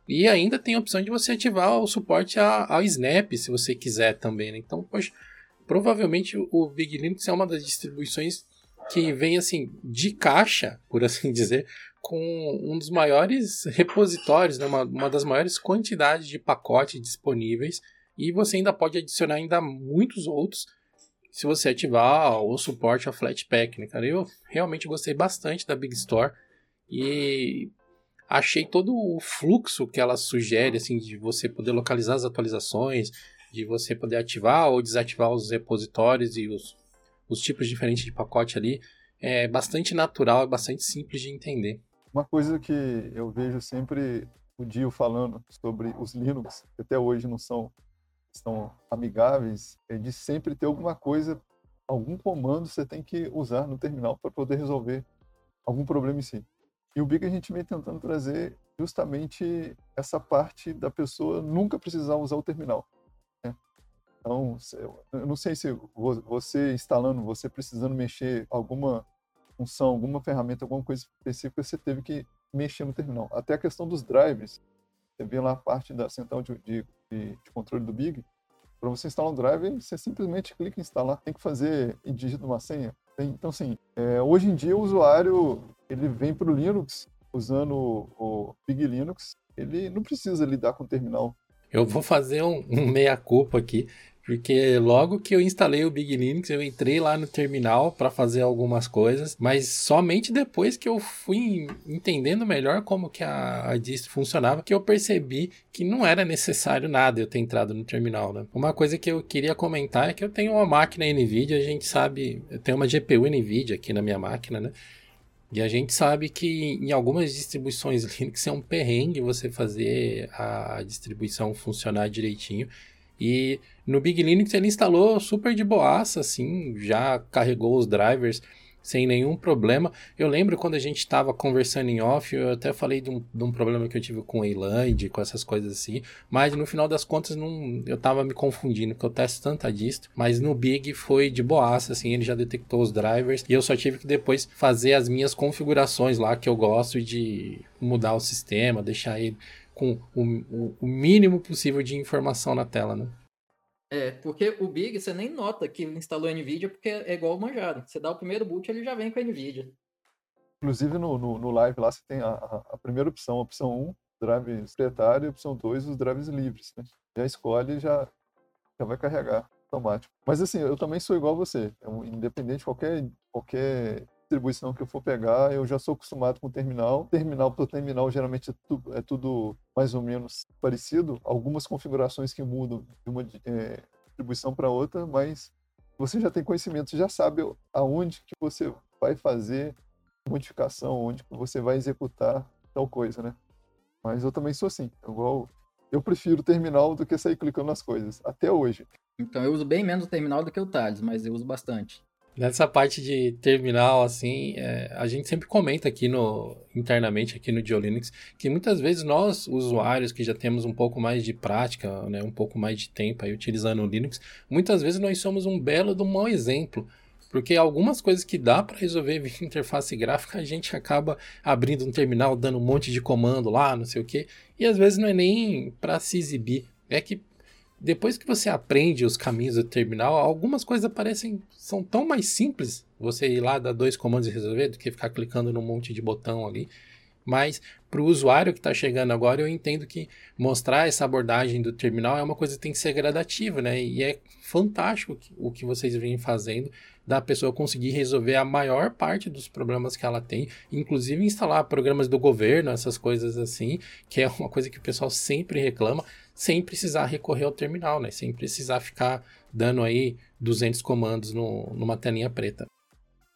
e ainda tem a opção de você ativar o suporte ao Snap, se você quiser também. Né? Então, poxa, provavelmente o Big Linux é uma das distribuições que vem assim de caixa, por assim (laughs) dizer, com um dos maiores repositórios, né? uma, uma das maiores quantidades de pacotes disponíveis. E você ainda pode adicionar ainda muitos outros se você ativar o suporte ao Flatpak, né, cara? Eu realmente gostei bastante da Big Store e achei todo o fluxo que ela sugere, assim, de você poder localizar as atualizações, de você poder ativar ou desativar os repositórios e os, os tipos diferentes de pacote ali, é bastante natural, é bastante simples de entender. Uma coisa que eu vejo sempre o Dio falando sobre os Linux, que até hoje não são, são amigáveis, é de sempre ter alguma coisa, algum comando você tem que usar no terminal para poder resolver algum problema em si. E o Big a gente vem tentando trazer justamente essa parte da pessoa nunca precisar usar o terminal. Então, eu não sei se você instalando, você precisando mexer alguma função, alguma ferramenta, alguma coisa específica, você teve que mexer no terminal. Até a questão dos drivers, você vê lá a parte da central de, de, de controle do Big, para você instalar um driver, você simplesmente clica em instalar, tem que fazer e digita uma senha. Então, assim, é, hoje em dia o usuário ele vem para o Linux usando o, o Big Linux, ele não precisa lidar com o terminal. Eu vou fazer um, um meia-culpa aqui, porque logo que eu instalei o Big Linux, eu entrei lá no terminal para fazer algumas coisas, mas somente depois que eu fui entendendo melhor como que a, a distro funcionava, que eu percebi que não era necessário nada eu ter entrado no terminal. Né? Uma coisa que eu queria comentar é que eu tenho uma máquina NVIDIA, a gente sabe, eu tenho uma GPU NVIDIA aqui na minha máquina, né? E a gente sabe que em algumas distribuições (laughs) Linux é um perrengue você fazer a distribuição funcionar direitinho. E no Big Linux ele instalou super de boaça, assim, já carregou os drivers sem nenhum problema. Eu lembro quando a gente estava conversando em off, eu até falei de um, de um problema que eu tive com o Eland, com essas coisas assim, mas no final das contas não, eu estava me confundindo, porque eu testo tanta distro, mas no Big foi de boaça, assim, ele já detectou os drivers e eu só tive que depois fazer as minhas configurações lá que eu gosto de mudar o sistema, deixar ele com o, o, o mínimo possível de informação na tela, né? É, porque o Big você nem nota que instalou NVIDIA porque é igual o Manjaro. Você dá o primeiro boot ele já vem com a NVIDIA. Inclusive no, no, no live lá você tem a, a, primeira opção, a opção 1, drive proprietário, e a opção 2, os drives livres. Né? Já escolhe e já, já vai carregar automático. Mas assim, eu também sou igual a você. Eu, independente de qualquer, qualquer distribuição que eu for pegar, eu já sou acostumado com o terminal. Terminal por terminal geralmente é tudo, é tudo mais ou menos parecido. Algumas configurações que mudam de uma é, distribuição para outra, mas você já tem conhecimento, já sabe aonde que você vai fazer modificação, onde que você vai executar tal coisa, né? Mas eu também sou assim, igual eu prefiro terminal do que sair clicando nas coisas, até hoje. Então eu uso bem menos o terminal do que o Thales, mas eu uso bastante. Nessa parte de terminal, assim, é, a gente sempre comenta aqui no internamente aqui no GeoLinux que muitas vezes nós, usuários que já temos um pouco mais de prática, né, um pouco mais de tempo aí utilizando o Linux, muitas vezes nós somos um belo um mau exemplo. Porque algumas coisas que dá para resolver via (laughs) interface gráfica, a gente acaba abrindo um terminal, dando um monte de comando lá, não sei o que, e às vezes não é nem para se exibir. É que depois que você aprende os caminhos do terminal, algumas coisas parecem são tão mais simples você ir lá dar dois comandos e resolver do que ficar clicando num monte de botão ali. Mas para o usuário que está chegando agora, eu entendo que mostrar essa abordagem do terminal é uma coisa que tem que ser gradativa, né? E é fantástico o que vocês vêm fazendo da pessoa conseguir resolver a maior parte dos problemas que ela tem, inclusive instalar programas do governo, essas coisas assim, que é uma coisa que o pessoal sempre reclama, sem precisar recorrer ao terminal, né? Sem precisar ficar dando aí 200 comandos no, numa telinha preta.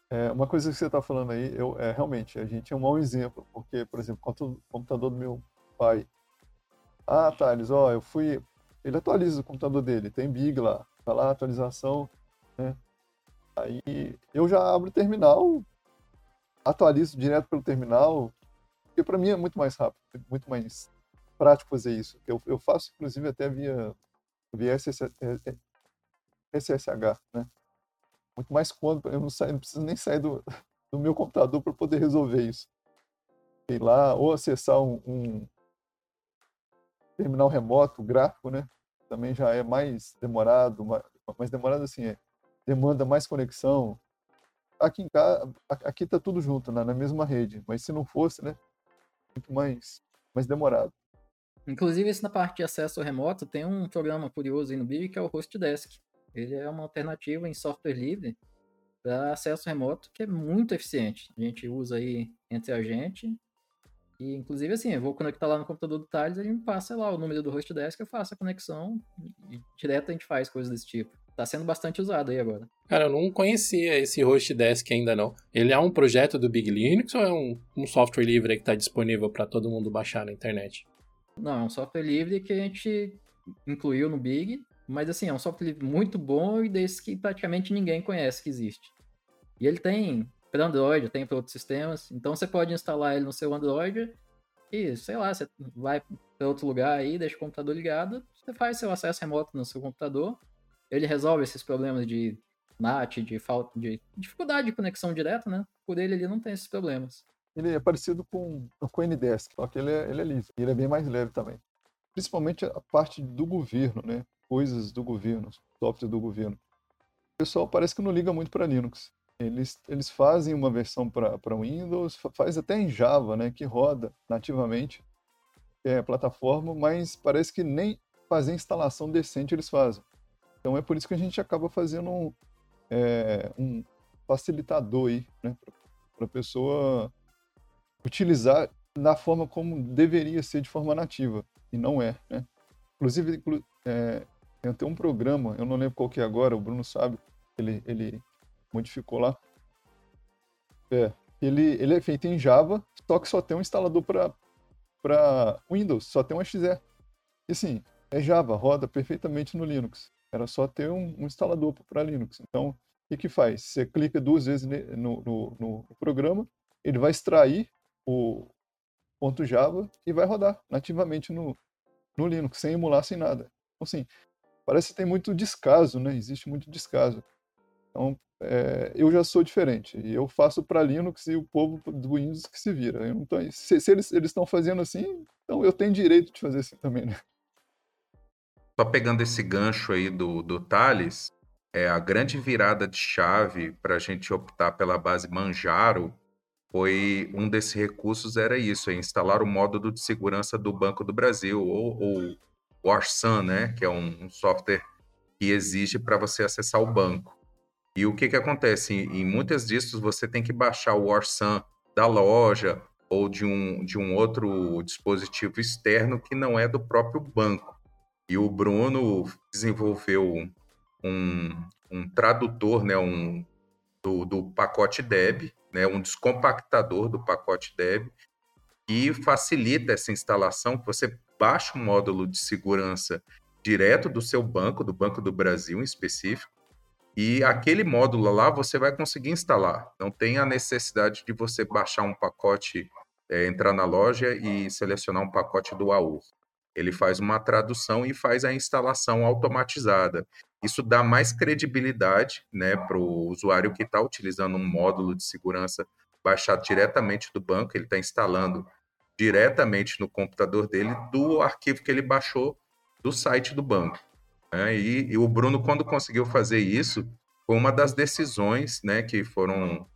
É, uma coisa que você está falando aí, eu, é, realmente, a gente é um mau exemplo, porque, por exemplo, o computador do meu pai. Ah, Thales, ó, eu fui. Ele atualiza o computador dele, tem Big lá, tá lá a atualização, né? Aí eu já abro o terminal, atualizo direto pelo terminal, porque para mim é muito mais rápido, muito mais prático fazer isso. Eu, eu faço, inclusive, até via, via SSH, né? Muito mais quando eu não, saio, não preciso nem sair do, do meu computador para poder resolver isso. Ir lá, ou acessar um, um terminal remoto gráfico, né? Também já é mais demorado, mais, mais demorado assim, é demanda mais conexão. Aqui em casa, aqui tá tudo junto, né, na mesma rede, mas se não fosse, né, muito mais, mais demorado. Inclusive, esse na parte de acesso remoto tem um programa curioso aí no BIM que é o HostDesk. Ele é uma alternativa em software livre para acesso remoto que é muito eficiente. A gente usa aí entre a gente. E, inclusive, assim, eu vou conectar lá no computador do Thales, ele me passa lá o número do HostDesk, eu faço a conexão e direto a gente faz coisas desse tipo tá sendo bastante usado aí agora. Cara, eu não conhecia esse HostDesk ainda não. Ele é um projeto do Big Linux ou é um, um software livre que está disponível para todo mundo baixar na internet? Não, é um software livre que a gente incluiu no Big, mas assim, é um software livre muito bom e desse que praticamente ninguém conhece que existe. E ele tem para Android, tem para outros sistemas, então você pode instalar ele no seu Android e, sei lá, você vai para outro lugar aí, deixa o computador ligado, você faz seu acesso remoto no seu computador ele resolve esses problemas de NAT, de falta de dificuldade de conexão direta, né? Por ele ele não tem esses problemas. Ele é parecido com, com o NDesk, só que ele é, ele é livre. E ele é bem mais leve também. Principalmente a parte do governo, né? Coisas do governo, software do governo. O pessoal parece que não liga muito para Linux. Eles, eles fazem uma versão para Windows, faz até em Java, né? Que roda nativamente é, plataforma, mas parece que nem fazer instalação decente eles fazem. Então é por isso que a gente acaba fazendo um, é, um facilitador aí, né, para a pessoa utilizar da forma como deveria ser de forma nativa, e não é, né? Inclusive, é, tem até um programa, eu não lembro qual que é agora, o Bruno sabe, ele, ele modificou lá. É, ele, ele é feito em Java, só que só tem um instalador para Windows, só tem um XE. E sim, é Java, roda perfeitamente no Linux. Era só ter um, um instalador para Linux. Então, o que, que faz? Você clica duas vezes no, no, no, programa, ele vai extrair o ponto .java e vai rodar nativamente no, no Linux, sem emular, sem nada. Então, assim, parece que tem muito descaso, né? Existe muito descaso. Então, é, eu já sou diferente. E eu faço para Linux e o povo do Windows que se vira. Eu não tô, se, se eles estão fazendo assim, então eu tenho direito de fazer assim também, né? Só pegando esse gancho aí do, do Thales, é, a grande virada de chave para a gente optar pela base Manjaro foi um desses recursos era isso, é instalar o módulo de segurança do Banco do Brasil, ou, ou o Arsan, né, que é um, um software que exige para você acessar o banco. E o que, que acontece? Em, em muitas discos você tem que baixar o Orsan da loja ou de um, de um outro dispositivo externo que não é do próprio banco. E o Bruno desenvolveu um, um tradutor, né, um, do, do pacote Deb, né, um descompactador do pacote Deb, que facilita essa instalação, que você baixa um módulo de segurança direto do seu banco, do Banco do Brasil em específico, e aquele módulo lá você vai conseguir instalar. Não tem a necessidade de você baixar um pacote, é, entrar na loja e selecionar um pacote do AU. Ele faz uma tradução e faz a instalação automatizada. Isso dá mais credibilidade né, para o usuário que está utilizando um módulo de segurança baixado diretamente do banco, ele está instalando diretamente no computador dele do arquivo que ele baixou do site do banco. Né? E, e, o Bruno, quando conseguiu fazer isso, foi uma das decisões né, que foram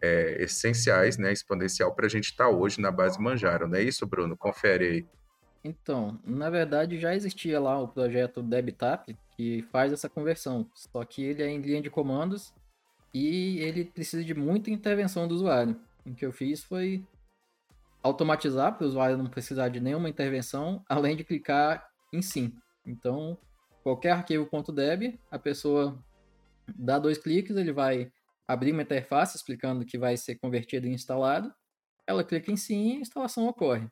é, essenciais, né, exponencial para a gente estar tá hoje na base Manjaro, não é isso, Bruno? Confere aí. Então, na verdade já existia lá o projeto DebTap, que faz essa conversão, só que ele é em linha de comandos e ele precisa de muita intervenção do usuário. O que eu fiz foi automatizar para o usuário não precisar de nenhuma intervenção, (laughs) além de clicar em sim. Então, qualquer arquivo .deb, a pessoa dá dois cliques, ele vai abrir uma interface explicando que vai ser convertido em instalado. Ela clica em sim e a instalação ocorre.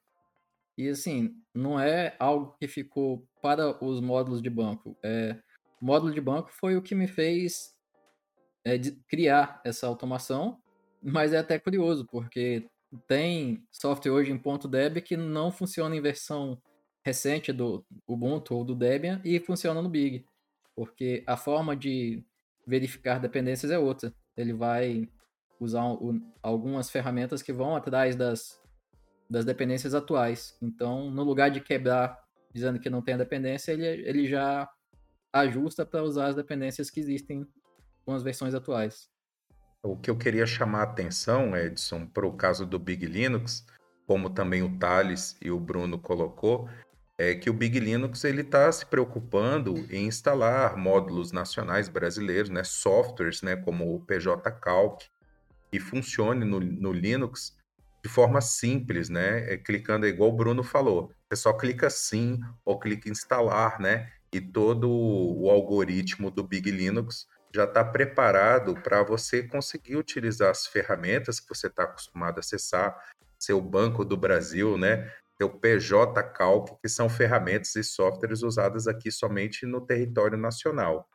E assim, não é algo que ficou para os módulos de banco. É, o módulo de banco foi o que me fez é, criar essa automação, mas é até curioso, porque tem software hoje em .deb que não funciona em versão recente do Ubuntu ou do Debian e funciona no Big, porque a forma de verificar dependências é outra. Ele vai usar um, algumas ferramentas que vão atrás das, das dependências atuais. Então, no lugar de quebrar dizendo que não tem a dependência, ele, ele já ajusta para usar as dependências que existem com as versões atuais. O que eu queria chamar a atenção, Edson, para o caso do Big Linux, como também o Thales e o Bruno colocou, é que o Big Linux ele está se preocupando em instalar módulos nacionais brasileiros, né, softwares, né, como o PJ Calc, que funcione no, no Linux de forma simples, né, é, clicando igual o Bruno falou, você só clica sim ou clica instalar, né, e todo o algoritmo do Big Linux já está preparado para você conseguir utilizar as ferramentas que você está acostumado a acessar, seu Banco do Brasil, né? Seu PJ Calc, que são ferramentas e softwares usadas aqui somente no território nacional.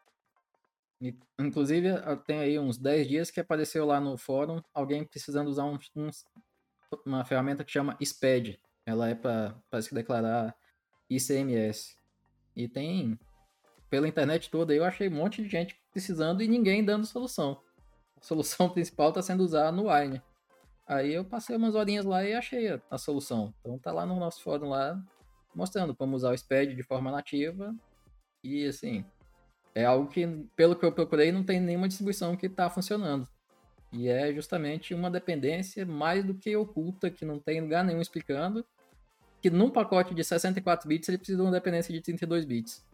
Inclusive, tem aí uns 10 dias que apareceu lá no fórum alguém precisando usar um, um, uma ferramenta que chama SPED. Ela é para declarar ICMS. E tem pela internet toda, eu achei um monte de gente precisando e ninguém dando solução. A solução (laughs) principal está sendo usada no Wine. Aí eu passei umas horinhas lá e achei a, a, solução. Então tá lá no nosso fórum lá, mostrando como usar o SPED de forma nativa. E assim, é algo que, pelo que eu procurei, não tem nenhuma distribuição que está funcionando. E é justamente uma dependência mais do que oculta, que não tem lugar nenhum explicando, que num pacote de 64 bits ele precisa de uma dependência de 32 bits.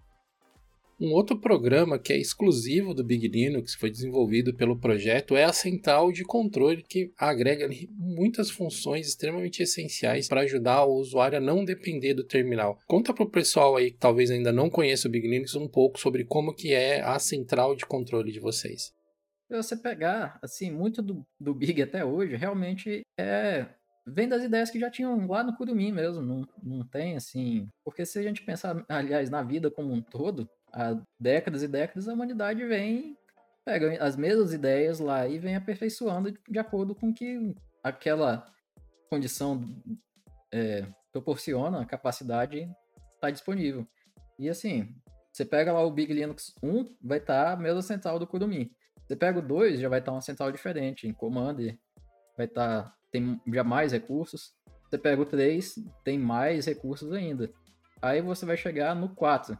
Um outro programa que é exclusivo do Big Linux, foi desenvolvido pelo projeto, é a central de controle, que agrega muitas funções extremamente essenciais para ajudar o usuário a não depender do terminal. Conta para o pessoal aí que talvez ainda não conheça o Big Linux um pouco sobre como que é a central de controle de vocês. Se você pegar, assim, muito do, do Big até hoje, realmente é vem das ideias que já tinham lá no Curumim mesmo, não, não tem assim. Porque se a gente pensar, aliás, na vida como um todo, há décadas e décadas, a humanidade vem, pega as mesmas ideias lá e vem aperfeiçoando de acordo com que aquela condição é, proporciona, a capacidade está disponível. E assim, você pega lá o Big Linux 1, vai estar tá a mesma central do Kurumi. Você pega o 2, já vai estar uma central diferente, em Commander, vai estar tá, tem já mais recursos. Você pega o 3, tem mais recursos ainda. Aí você vai chegar no 4,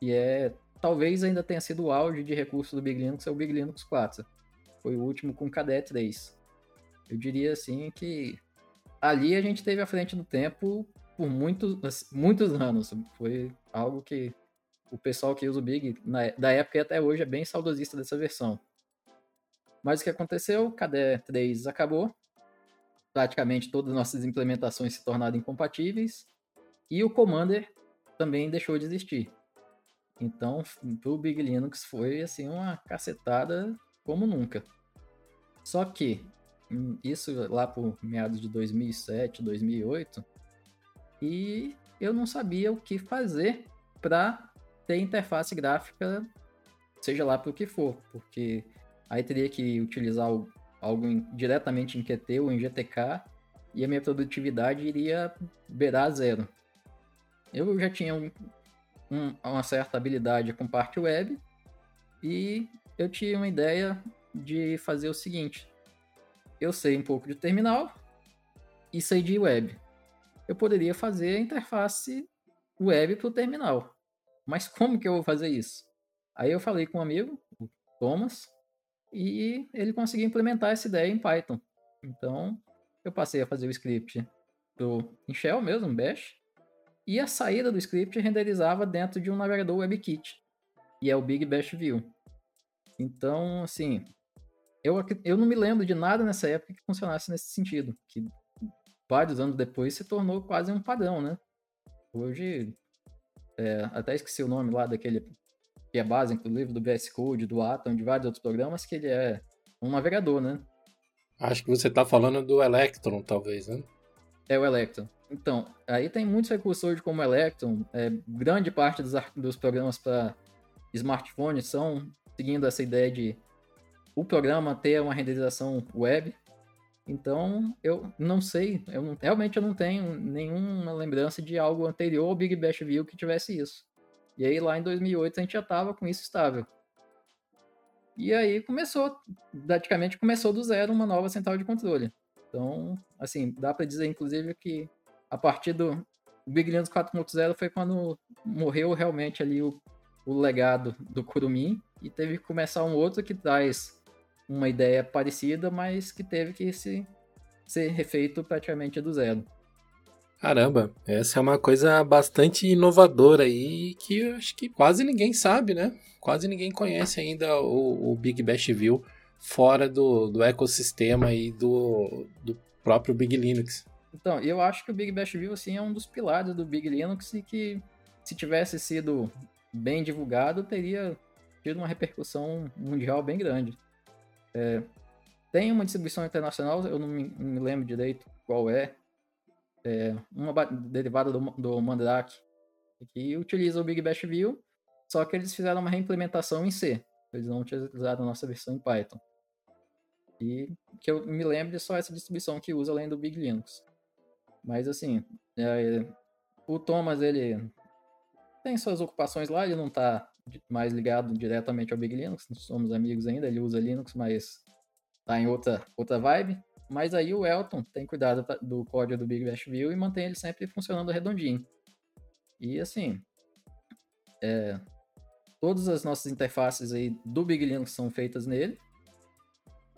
que é talvez ainda tenha sido o auge de recursos do Big Linux, é o Big Linux 4. Foi o último com KDE 3. Eu diria assim que ali a gente teve à frente do tempo por muitos, muitos anos. Foi algo que o pessoal que usa o Big na, da época e até hoje é bem saudosista dessa versão. Mas o que aconteceu? KDE 3 acabou. Praticamente todas as nossas implementações se tornaram incompatíveis. E o Commander também deixou de existir. Então, pro Big Linux foi assim uma cacetada como nunca. Só que hum, isso lá por meados de 2007, 2008, e eu não sabia o que fazer para ter interface gráfica, seja lá para o que for, porque aí teria que utilizar algo em, diretamente em Qt ou em GTK e a minha produtividade iria beirar zero. Eu já tinha um, uma certa habilidade com parte web e eu tinha uma ideia de fazer o seguinte: eu sei um pouco de terminal e sei de web. Eu poderia fazer a interface web para o terminal. Mas como que eu vou fazer isso? Aí eu falei com um amigo, o Thomas, e ele conseguiu implementar essa ideia em Python. Então, eu passei a fazer o script do em Shell mesmo, Bash, e a saída do script renderizava dentro de um navegador WebKit, e é o Big Bash View. Então, assim, eu, eu não me lembro de nada nessa época que funcionasse nesse sentido, que vários anos depois se tornou quase um padrão, né? Hoje, é, até esqueci o nome lá daquele que é base, inclusive, do VS Code, do Atom, de vários outros programas, que ele é um navegador, né? Acho que você está falando do Electron, talvez, né? É o Electron. Então, aí tem muitos recursos hoje como o Electron. É, grande parte dos, dos programas para smartphone são seguindo essa ideia de o programa ter uma renderização web. Então, eu não sei, eu não, realmente eu não tenho nenhuma lembrança de algo anterior ao Big Bash View que tivesse isso. E aí lá em 2008 a gente já estava com isso estável. E aí começou, praticamente começou do zero uma nova central de controle. Então, assim, dá para dizer inclusive que a partir do Big Linux 4.0 foi quando morreu realmente ali o, o legado do Kurumin e teve que começar um outro que traz uma ideia parecida, mas que teve que se, ser refeito praticamente do zero. Caramba, essa é uma coisa bastante inovadora aí que eu acho que quase ninguém sabe, né? Quase ninguém conhece ainda o, o Big Bash View fora do, do ecossistema e do, do próprio Big Linux. Então, eu acho que o Big Bash View assim, é um dos pilares do Big Linux e que se tivesse sido bem divulgado, teria tido uma repercussão mundial bem grande. É, tem uma distribuição internacional, eu não me, não me lembro direito qual é, é uma derivada do, do Mandrake, que utiliza o Big Bash View, só que eles fizeram uma reimplementação em C. Eles não utilizaram a nossa versão em Python. E que eu me lembro de só essa distribuição que usa além do Big Linux. Mas assim, é, o Thomas ele tem suas ocupações lá, ele não está mais ligado diretamente ao Big Linux, não somos amigos ainda, ele usa Linux, mas tá em outra, outra vibe. Mas aí o Elton tem cuidado do código do Big Bash View e mantém ele sempre funcionando redondinho. E assim, é, todas as nossas interfaces aí do Big Linux são feitas nele.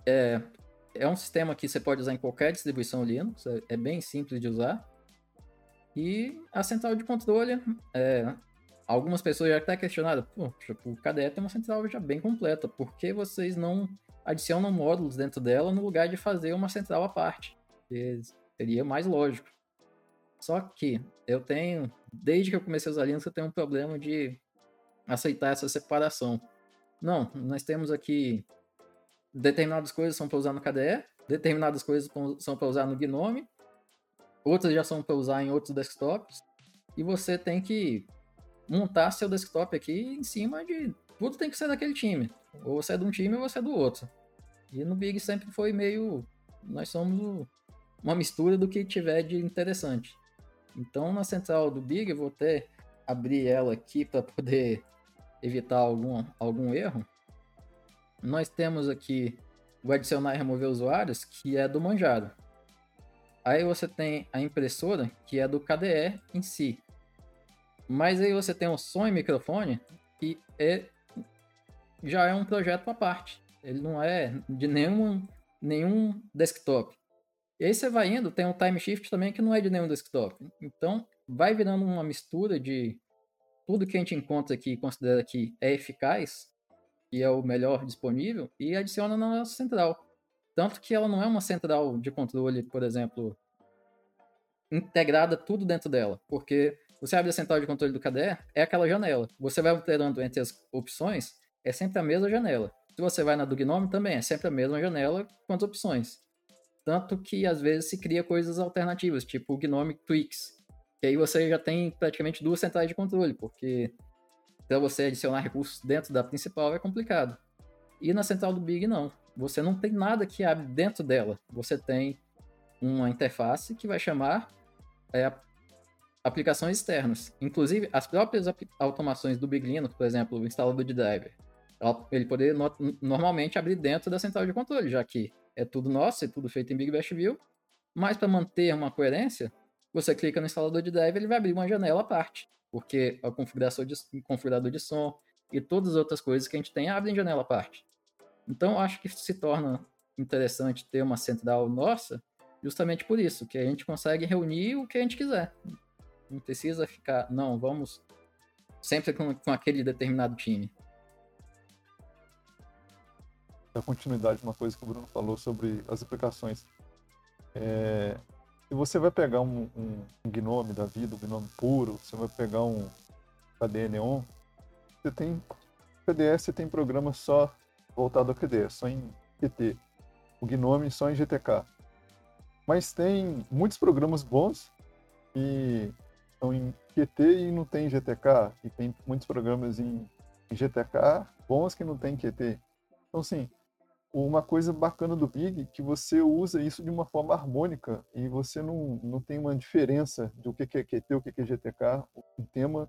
É, é um sistema que você pode usar em qualquer distribuição Linux, é, é bem simples de usar. E a central de controle, é, algumas pessoas já até questionaram, poxa, o KDE tem uma central já bem completa, por que vocês não adicionam módulos dentro dela no lugar de fazer uma central à parte? Que seria mais lógico. Só que eu tenho, desde que eu comecei a usar Linux, eu tenho um problema de aceitar essa separação. Não, nós temos aqui determinadas coisas são para usar no KDE, determinadas coisas são para usar no Gnome, outras já são para usar em outros desktops, e você tem que montar seu desktop aqui em cima de. Tudo tem que ser daquele time. Ou você é de um time ou você é do outro. E no Big sempre foi meio. Nós somos uma mistura do que tiver de interessante. Então na central do Big eu vou até abrir ela aqui para poder evitar algum, algum erro. Nós temos aqui o adicionar e remover usuários, que é do Manjaro. Aí você tem a impressora, que é do KDE em si. Mas aí você tem o som e microfone, que é, já é um projeto à parte. Ele não é de nenhum, nenhum desktop. E aí você vai indo, tem um time shift também que não é de nenhum desktop. Então, vai virando uma mistura de tudo que a gente encontra aqui e considera que é eficaz, e é o melhor disponível, e adiciona na nossa central. Tanto que ela não é uma central de controle, por exemplo, integrada tudo dentro dela, porque você abre a central de controle do KDE, é aquela janela. Você vai alterando entre as opções, é sempre a mesma janela. Se você vai na do Gnome, também é sempre a mesma janela com as opções. Tanto que às vezes se cria coisas alternativas, tipo o Gnome Tweaks. Que aí você já tem praticamente duas centrais de controle, porque para você adicionar recursos dentro da principal é complicado. E na central do Big não. Você não tem nada que abre dentro dela. Você tem uma interface que vai chamar é, aplicações externas. Inclusive, as próprias automações do Big Linux, por exemplo, o instalador de driver, ele poderia no normalmente abrir dentro da central de controle, já que é tudo nosso, é tudo feito em Big Bash View. Mas para manter uma coerência, você clica no instalador de driver, ele vai abrir uma janela à parte, porque a configuração de, configurador de som e todas as outras coisas que a gente tem abrem janela à parte. Então, acho que se torna interessante ter uma central nossa, justamente por isso, que a gente consegue reunir o que a gente quiser. Não precisa ficar, não, vamos sempre com, com aquele determinado time. A continuidade, uma coisa que o Bruno falou sobre as aplicações. É, se você vai pegar um, um, um Gnome da vida, um Gnome puro, você vai pegar um KDE Neon, você tem PDS, você tem programa só voltado ao KDE, só em QT. O Gnome só em GTK. Mas tem muitos programas bons que estão em QT e não tem GTK. E tem muitos programas em, em GTK bons que não tem QT. Então, assim, uma coisa bacana do Big que você usa isso de uma forma harmônica e você não, não tem uma diferença do que é QT, o que é GTK. O tema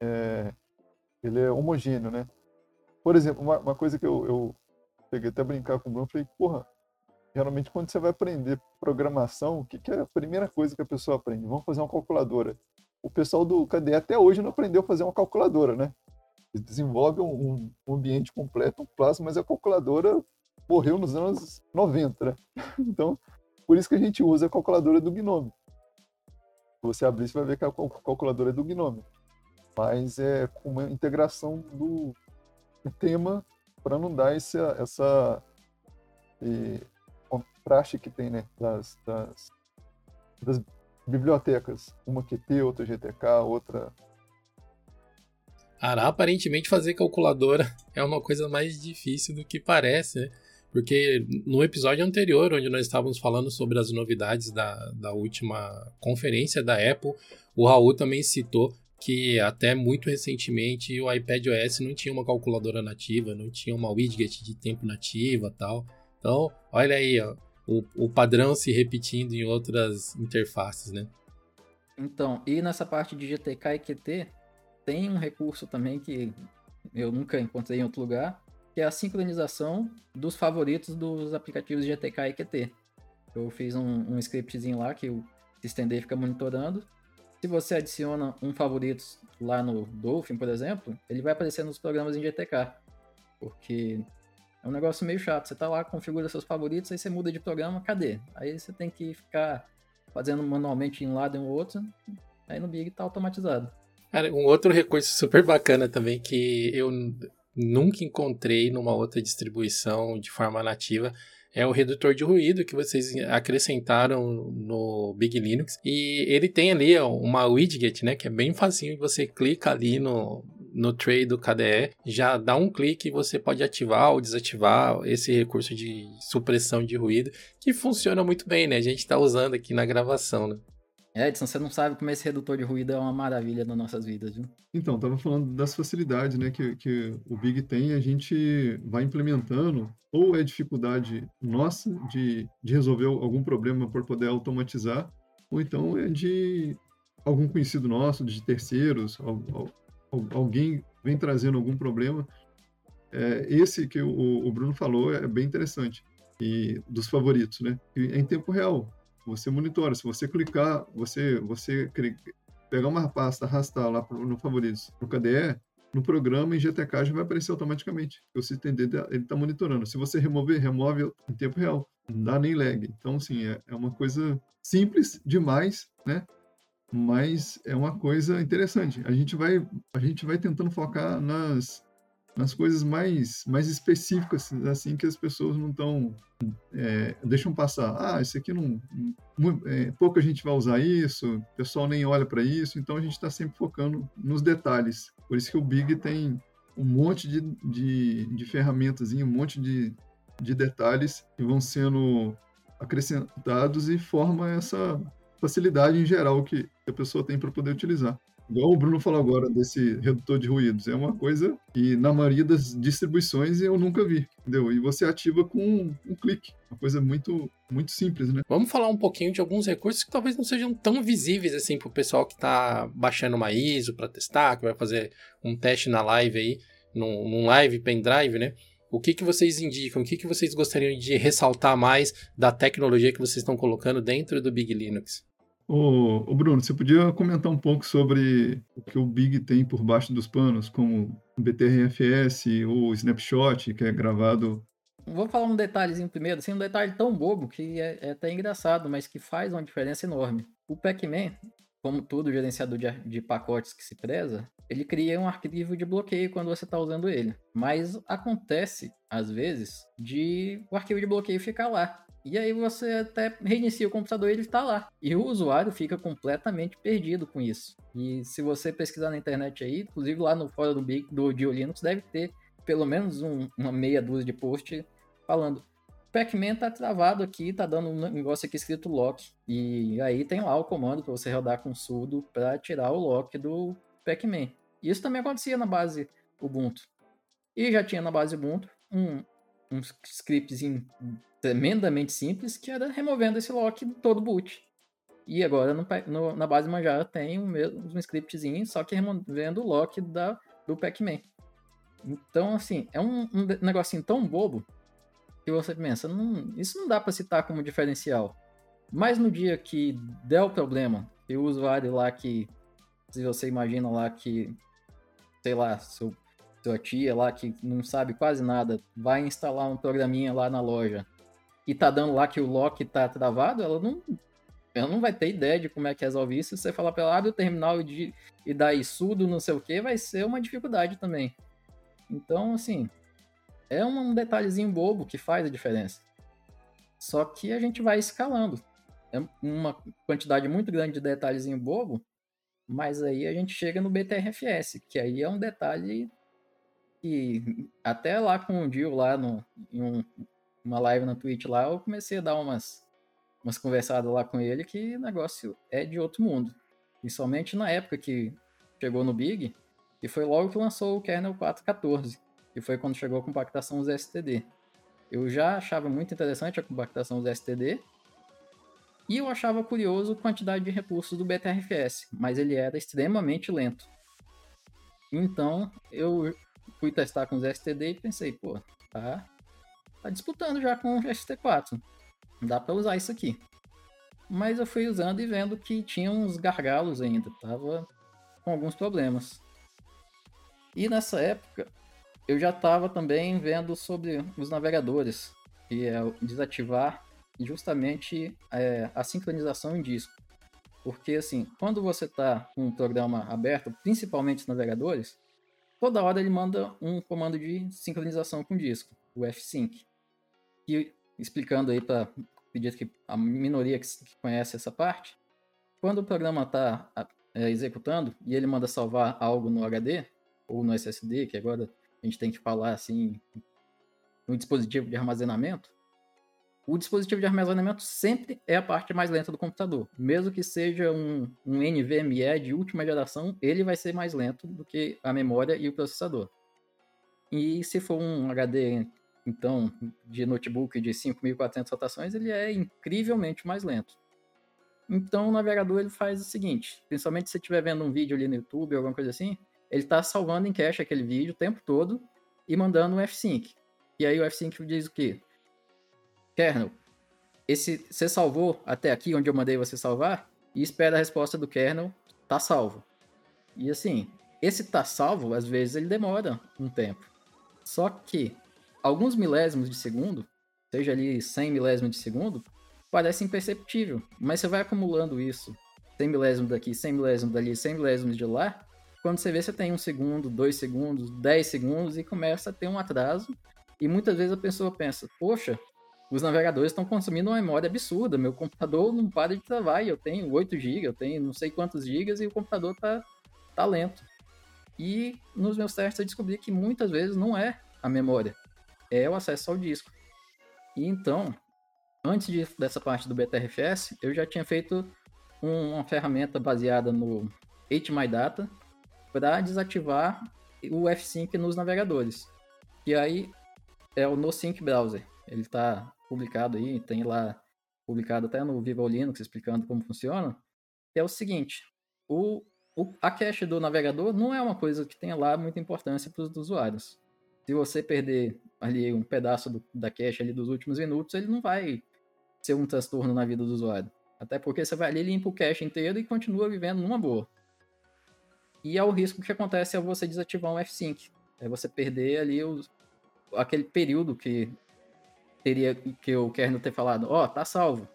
é, ele é homogêneo, né? Por exemplo, uma, uma coisa que eu, eu peguei até brincar com o Bruno, falei, porra, geralmente quando você vai aprender programação, o que, que é a primeira coisa que a pessoa aprende? Vamos fazer uma calculadora. O pessoal do KDE até hoje não aprendeu a fazer uma calculadora, né? Eles desenvolvem um, um ambiente completo, um plasma, mas a calculadora morreu nos anos 90, né? (laughs) Então, por isso que a gente usa a calculadora do Gnome. Se você abrir, você vai ver que a calculadora é do Gnome. Mas é com uma integração do tema para não dar essa, essa e, contraste que tem, né? Das, das, das bibliotecas. Uma QT, outra GTK, outra Cara, aparentemente fazer calculadora (laughs) é uma coisa mais difícil do que parece, né? Porque no episódio anterior, onde nós estávamos falando sobre as novidades da, da última conferência da Apple, o Raul também citou que até muito recentemente o iPad OS não tinha uma calculadora nativa, não tinha uma widget de tempo nativa tal. Então, olha aí, ó, o, o padrão se repetindo em outras interfaces, né? Então, e nessa parte de GTK e QT, tem um recurso também que eu nunca encontrei em outro lugar, que é a sincronização dos favoritos dos aplicativos GTK e QT. Eu fiz um, um scriptzinho lá que o estender fica monitorando. Se você adiciona um favorito lá no Dolphin, por exemplo, ele vai aparecer nos programas em GTK. Porque é um negócio meio chato. Você tá lá, configura seus favoritos, aí você muda de programa, cadê? Aí você tem que ficar fazendo manualmente em um lado e no outro. Aí no Big tá automatizado. Cara, um outro recurso super bacana também que eu nunca encontrei numa outra distribuição de forma nativa é o redutor de ruído que vocês acrescentaram no Big Linux. E ele tem ali uma widget, né, que é bem facinho, você clica ali no, no tray do KDE, já dá um clique e você pode ativar ou desativar esse recurso de supressão de ruído, que funciona muito bem, né? A gente está usando aqui na gravação, né? É, Edson, você não sabe como esse redutor de ruído é uma maravilha nas nossas vidas, viu? Então, tava falando das facilidades, né, que, que o Big tem, a gente vai implementando, ou é dificuldade nossa de, de resolver algum problema por poder automatizar, ou então é de algum conhecido nosso, de terceiros, alguém vem trazendo algum problema. É, esse que o, o Bruno falou é bem interessante, e dos favoritos, né, é em tempo real você monitora. Se você clicar, você, você pegar uma pasta, arrastar lá no favoritos, no KDE, no programa em GTK já vai aparecer automaticamente. O sistema dele ele está monitorando. Se você remover, remove em tempo real. Não dá nem lag. Então, assim, é, é uma coisa simples demais, né? Mas é uma coisa interessante. A gente vai, a gente vai tentando focar nas, nas coisas mais, mais específicas, assim, que as pessoas não estão. É, deixam passar. Ah, isso aqui não. É, pouca gente vai usar isso, o pessoal nem olha para isso, então a gente está sempre focando nos detalhes. Por isso que o Big tem um monte de, de, de ferramentas, um monte de, de detalhes que vão sendo acrescentados e forma essa facilidade em geral que a pessoa tem para poder utilizar. Igual o Bruno falou agora desse redutor de ruídos, é uma coisa que na maioria das distribuições eu nunca vi, entendeu? E você ativa com um, clique, uma coisa muito muito simples, né? Vamos falar um pouquinho de alguns recursos que talvez não sejam tão visíveis assim para o pessoal que está baixando uma ISO para testar, que vai fazer um teste na live aí, num, num live pendrive, né? O que, que vocês indicam? O que, que vocês gostariam de ressaltar mais da tecnologia que vocês estão colocando dentro do Big Linux? Ô, Bruno, você podia comentar um pouco sobre o que o Big tem por baixo dos panos, como BTRFS ou Snapshot, que é gravado Vou falar um detalhezinho primeiro, assim, um detalhe tão bobo que é, é até engraçado, mas que faz uma diferença enorme. O Pac-Man, como todo gerenciador de, de pacotes que se preza, ele cria um arquivo de bloqueio quando você está usando ele. Mas acontece, às vezes, de o arquivo de bloqueio ficar lá. E aí você até reinicia o computador e ele está lá. E o usuário fica completamente perdido com isso. E se você pesquisar na internet aí, inclusive lá no fórum do, do Dio Linux, deve ter pelo menos um, uma meia dúzia de posts falando Pac-Man tá travado aqui, tá dando um negócio aqui escrito lock. E aí tem lá o comando para você rodar com sudo para tirar o lock do Pac-Man. Isso também acontecia na base Ubuntu. E já tinha na base Ubuntu um, um scriptzinho tremendamente simples que era removendo esse lock todo boot. E agora no, no, na base Manjaro tem um, um scriptzinho, só que removendo o lock da, do Pac-Man. Então, assim, é um, um negocinho tão bobo que você pensa, não, isso não dá para citar como diferencial. Mas no dia que der o problema, e o usuário lá que, se você imagina lá que, sei lá, seu, sua tia lá que não sabe quase nada, vai instalar um programinha lá na loja e tá dando lá que o lock tá travado, ela não, ela não vai ter ideia de como é que resolve isso. Se você falar para ela, abre o terminal e, e dá sudo, não sei o que, vai ser uma dificuldade também. Então, assim, é um detalhezinho bobo que faz a diferença. Só que a gente vai escalando. É uma quantidade muito grande de detalhezinho bobo, mas aí a gente chega no BTRFS, que aí é um detalhe que até lá com o Dio lá no, em um, uma live na Twitch lá, eu comecei a dar umas, umas conversadas lá com ele que o negócio é de outro mundo. Principalmente na época que chegou no Big, e foi logo que lançou o kernel 4.14 que foi quando chegou a compactação ZSTD. Eu já achava muito interessante a compactação ZSTD, e eu achava curioso a quantidade de recursos do BTRFS, mas ele era extremamente lento. Então eu fui testar com o ZSTD e pensei, pô, tá, tá disputando já com o ST4. Dá para usar isso aqui. Mas eu fui usando e vendo que tinha uns gargalos ainda, tava com alguns problemas. E nessa época eu já estava também vendo sobre os navegadores, que é desativar justamente é, a sincronização em disco. Porque, assim, quando você está com um programa aberto, principalmente os navegadores, toda hora ele manda um comando de sincronização com disco, o fsync. E explicando aí para que a minoria que, conhece essa parte, quando o programa está é, executando e ele manda salvar algo no HD ou no SSD, que agora a gente tem que falar assim, no dispositivo de armazenamento, o dispositivo de armazenamento sempre é a parte mais lenta do computador. Mesmo que seja um, um NVMe de última geração, ele vai ser mais lento do que a memória e o processador. E se for um HD, então, de notebook de 5.400 rotações, ele é incrivelmente mais lento. Então, o navegador ele faz o seguinte, principalmente se você estiver vendo um vídeo ali no YouTube, alguma coisa assim, ele está salvando em cache aquele vídeo o tempo todo e mandando um F5. E aí o F5 diz o quê? Kernel, esse, você salvou até aqui onde eu mandei você salvar e espera a resposta do kernel, tá salvo. E assim, esse tá salvo, às vezes ele demora um tempo. Só que alguns milésimos de segundo, seja ali 100 milésimos de segundo, parece imperceptível, mas você vai acumulando isso, 100 milésimos daqui, 100 milésimos dali, 100 milésimos de lá, quando você vê, você tem um segundo, dois segundos, dez segundos e começa a ter um atraso. E muitas vezes a pessoa pensa, poxa, os navegadores estão consumindo uma memória absurda, meu computador não para de travar, eu tenho 8 GB, eu tenho não sei quantos gigas e o computador tá, tá lento. E nos meus testes eu descobri que muitas vezes não é a memória, é o acesso ao disco. E então, antes de, dessa parte do BTRFS, eu já tinha feito uma ferramenta baseada no HMyData, para desativar o F-Sync nos navegadores. E aí é o NoSync Browser. Ele está publicado aí, tem lá publicado até no Viva Linux explicando como funciona. É o seguinte, o, o, a cache do navegador não é uma coisa que tenha lá muita importância para os usuários. Se você perder ali um pedaço do, da cache ali dos últimos minutos, ele não vai ser um transtorno na vida do usuário. Até porque você vai ali, limpa o cache inteiro e continua vivendo numa boa. E é o risco que acontece ao você desativar um F-Sync. É você perder ali os, aquele período que teria que o kernel ter falado, ó, oh, tá salvo.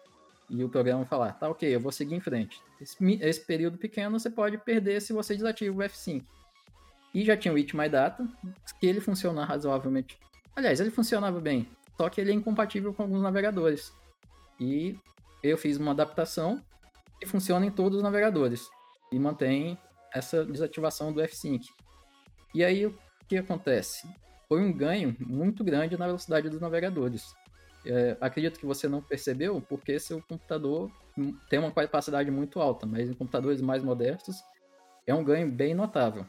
E o programa falar, tá ok, eu vou seguir em frente. Esse, esse, período pequeno você pode perder se você desativa o F5. E já tinha o It My Data, que ele funciona razoavelmente. Aliás, ele funcionava bem, só que ele é incompatível com alguns navegadores. E eu fiz uma adaptação que funciona em todos os navegadores e mantém essa desativação do F5. E aí o que acontece? Foi um ganho muito grande na velocidade dos navegadores. É, acredito que você não percebeu, porque seu computador tem uma capacidade muito alta, mas em computadores mais modestos é um ganho bem notável.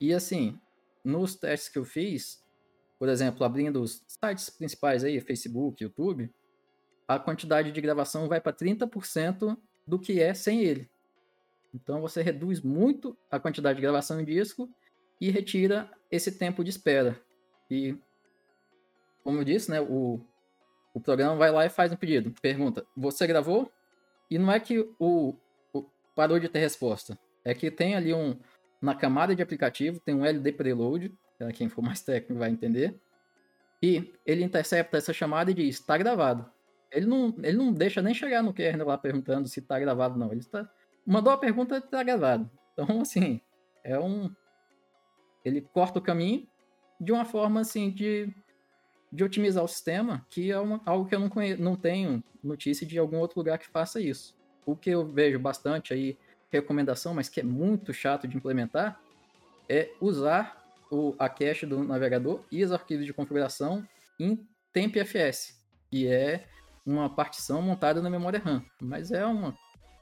E assim, nos testes que eu fiz, por exemplo, abrindo os sites principais aí, Facebook, YouTube, a quantidade de gravação vai para 30% do que é sem ele. Então você reduz muito a quantidade de gravação em disco e retira esse tempo de espera. E, como eu disse, né, o, o programa vai lá e faz um pedido. Pergunta, você gravou? E não é que o, o parou de ter resposta. É que tem ali um, na camada de aplicativo, tem um LD preload, quem for mais (laughs) técnico vai entender. E ele intercepta essa chamada e diz, está gravado. Ele não, ele não deixa nem chegar no kernel lá perguntando se está gravado não. Ele está mandou a pergunta, está gravado. Então, (laughs) assim, é um. Ele corta o caminho de uma forma assim de, de otimizar o sistema, que é uma, algo que eu não, conheço, não tenho notícia de algum outro lugar que faça isso. O que eu vejo bastante aí, recomendação, mas que é muito chato de implementar, é usar o, a cache do navegador e os arquivos de configuração em TempFS, que é uma partição montada na memória RAM. Mas é um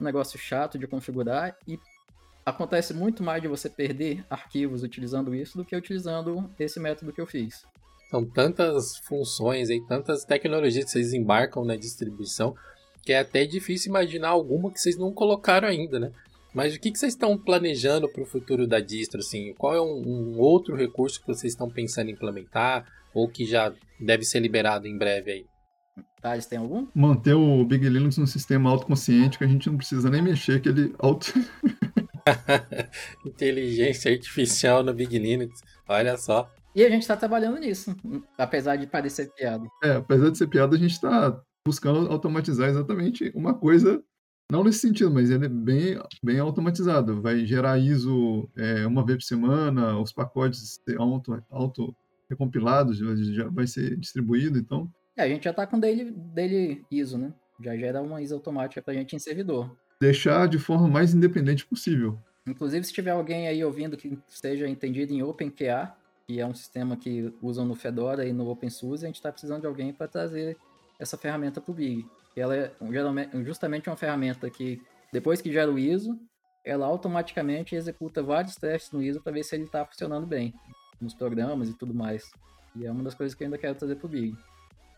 negócio chato de configurar e acontece muito mais de você perder arquivos utilizando isso do que utilizando esse método que eu fiz. São tantas funções e tantas tecnologias que vocês embarcam na distribuição que é até difícil imaginar alguma que vocês não colocaram ainda, né? Mas o que, vocês estão planejando para o futuro da distro? Assim? Qual é um, um, outro recurso que vocês estão pensando em implementar ou que já deve ser liberado em breve aí? Thales, tem algum? Manter o Big Linux no sistema autoconsciente, que a gente não precisa nem mexer, que ele auto... (laughs) Inteligência artificial no Big Linux, olha só. E a gente está trabalhando nisso, apesar de parecer piada. É, apesar de ser piada, a gente está buscando automatizar exatamente uma coisa, não nesse sentido, mas ele é bem, bem automatizado. Vai gerar ISO é, uma vez por semana, os pacotes auto, auto recompilados, já vai ser distribuído, então é, a gente já está com daily, daily ISO, né? Já gera uma ISO automática para a gente em servidor. Deixar de forma mais independente possível. Inclusive, se tiver alguém aí ouvindo que esteja entendido em OpenQA, que é um sistema que usam no Fedora e no OpenSUSE, a gente está precisando de alguém para trazer essa ferramenta para o Big. Ela é justamente uma ferramenta que, depois que gera o ISO, ela automaticamente executa vários testes no ISO para ver se ele está funcionando bem, nos programas e tudo mais. E é uma das coisas que eu ainda quero trazer para o Big.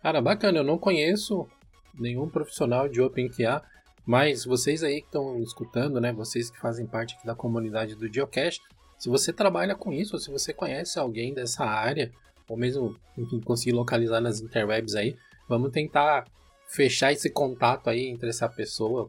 Cara, bacana, eu não conheço nenhum profissional de OpenQA, mas vocês aí que estão escutando, né, vocês que fazem parte da comunidade do Geocache, se você trabalha com isso, ou se você conhece alguém dessa área, ou mesmo, enfim, conseguir localizar nas interwebs aí, vamos tentar fechar esse contato aí entre essa pessoa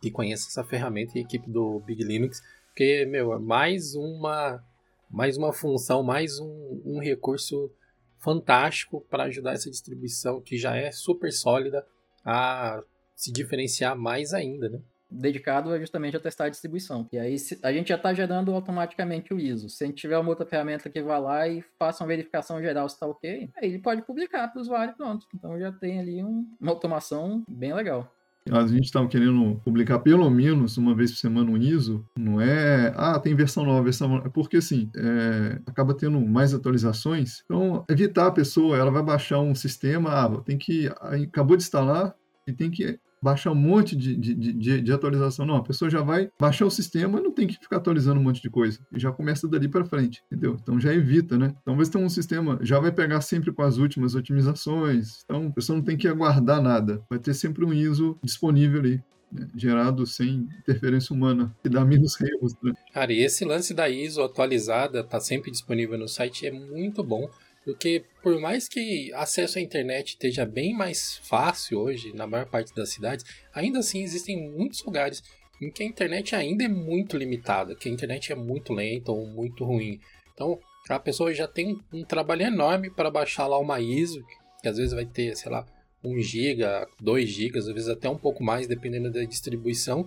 que conhece essa ferramenta e a equipe do Big Linux, porque, meu, é mais uma, mais uma função, mais um, um recurso fantástico para ajudar essa distribuição que já é super sólida a se diferenciar mais ainda, né? Dedicado justamente a testar a distribuição. E aí a gente já está gerando automaticamente o ISO. Se a gente tiver uma outra ferramenta que vá lá e faça uma verificação geral se está ok, aí ele pode publicar para o usuário pronto. Então já tem ali um, uma automação bem legal. A gente estava querendo publicar pelo menos uma vez por semana um ISO, não é, ah, tem versão nova, versão nova, porque assim, é, acaba tendo mais atualizações, então evitar a pessoa, ela vai baixar um sistema, ah, tem que, acabou de instalar e tem que baixar um monte de, de, de, de, atualização. Não, a pessoa já vai baixar o sistema e não tem que ficar atualizando um monte de coisa. E já começa dali para frente, entendeu? Então já evita, né? Então você tem um sistema, já vai pegar sempre com as últimas otimizações. Então a pessoa não tem que aguardar nada. Vai ter sempre um ISO disponível ali. Né? gerado sem interferência humana, que dá menos erros. Né? Cara, e esse lance da ISO atualizada tá sempre disponível no site é muito bom. Porque por mais que acesso à internet esteja bem mais fácil hoje na maior parte das cidades, ainda assim existem muitos lugares em que a internet ainda é muito limitada, que a internet é muito lenta ou muito ruim. Então a pessoa já tem um trabalho enorme para baixar lá uma ISO que às vezes vai ter, sei lá, 1 GB, 2 GB, às vezes até um pouco mais, dependendo da distribuição.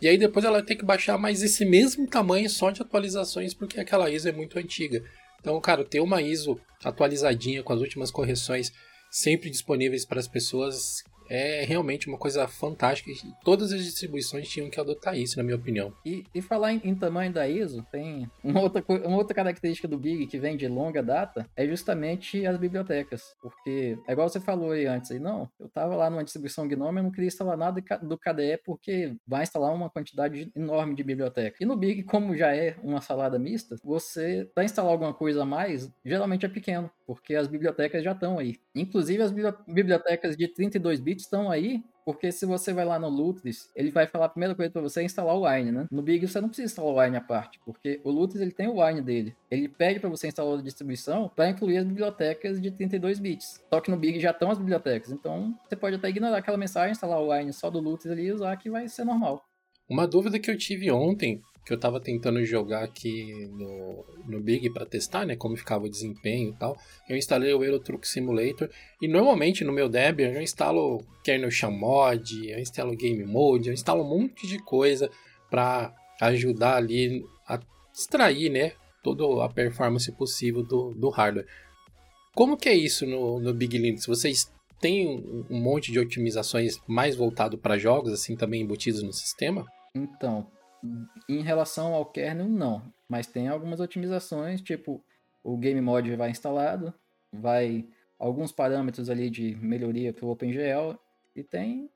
E aí depois ela vai ter que baixar mais esse mesmo tamanho só de atualizações, porque aquela ISO é muito antiga. Então, cara, ter uma ISO atualizadinha com as últimas correções sempre disponíveis para as pessoas é realmente uma coisa fantástica todas as distribuições tinham que adotar isso, na minha opinião. E, e falar em, em, tamanho da ISO, tem uma outra, uma outra característica do Big que vem de longa data, é justamente as bibliotecas. Porque, é igual você falou aí antes, aí, não, eu tava lá numa distribuição Gnome, eu não queria instalar nada do KDE porque vai instalar uma quantidade enorme de biblioteca. E no Big, como já é uma salada mista, você, para instalar alguma coisa a mais, geralmente é pequeno, porque as bibliotecas já estão aí. Inclusive, as bibliotecas de 32 bits estão aí porque se você vai lá no Lutris, ele vai falar a primeira coisa para você é instalar o Wine, né? No Big você não precisa instalar o Wine à parte, porque o Lutris ele tem o Wine dele. Ele pede para você instalar a distribuição para incluir as bibliotecas de 32 bits. Só que no Big já estão as bibliotecas, então você pode até ignorar aquela mensagem, instalar o Wine só do Lutris ali e usar que vai ser normal. Uma dúvida que eu tive ontem que eu tava tentando jogar aqui no, no Big para testar, né, como ficava o desempenho e tal. Eu instalei o Euro Truck Simulator e normalmente no meu Debian eu instalo kernel Mod, eu instalo Game Mode, eu instalo um monte de coisa para ajudar ali a extrair, né, toda a performance possível do, do hardware. Como que é isso no, no Big Linux? Vocês têm um, um monte de otimizações mais voltado para jogos, assim, também embutidos no sistema? Então, em relação ao kernel, não. Mas tem algumas otimizações, tipo o game mod vai instalado, vai alguns parâmetros ali de melhoria para o OpenGL e tem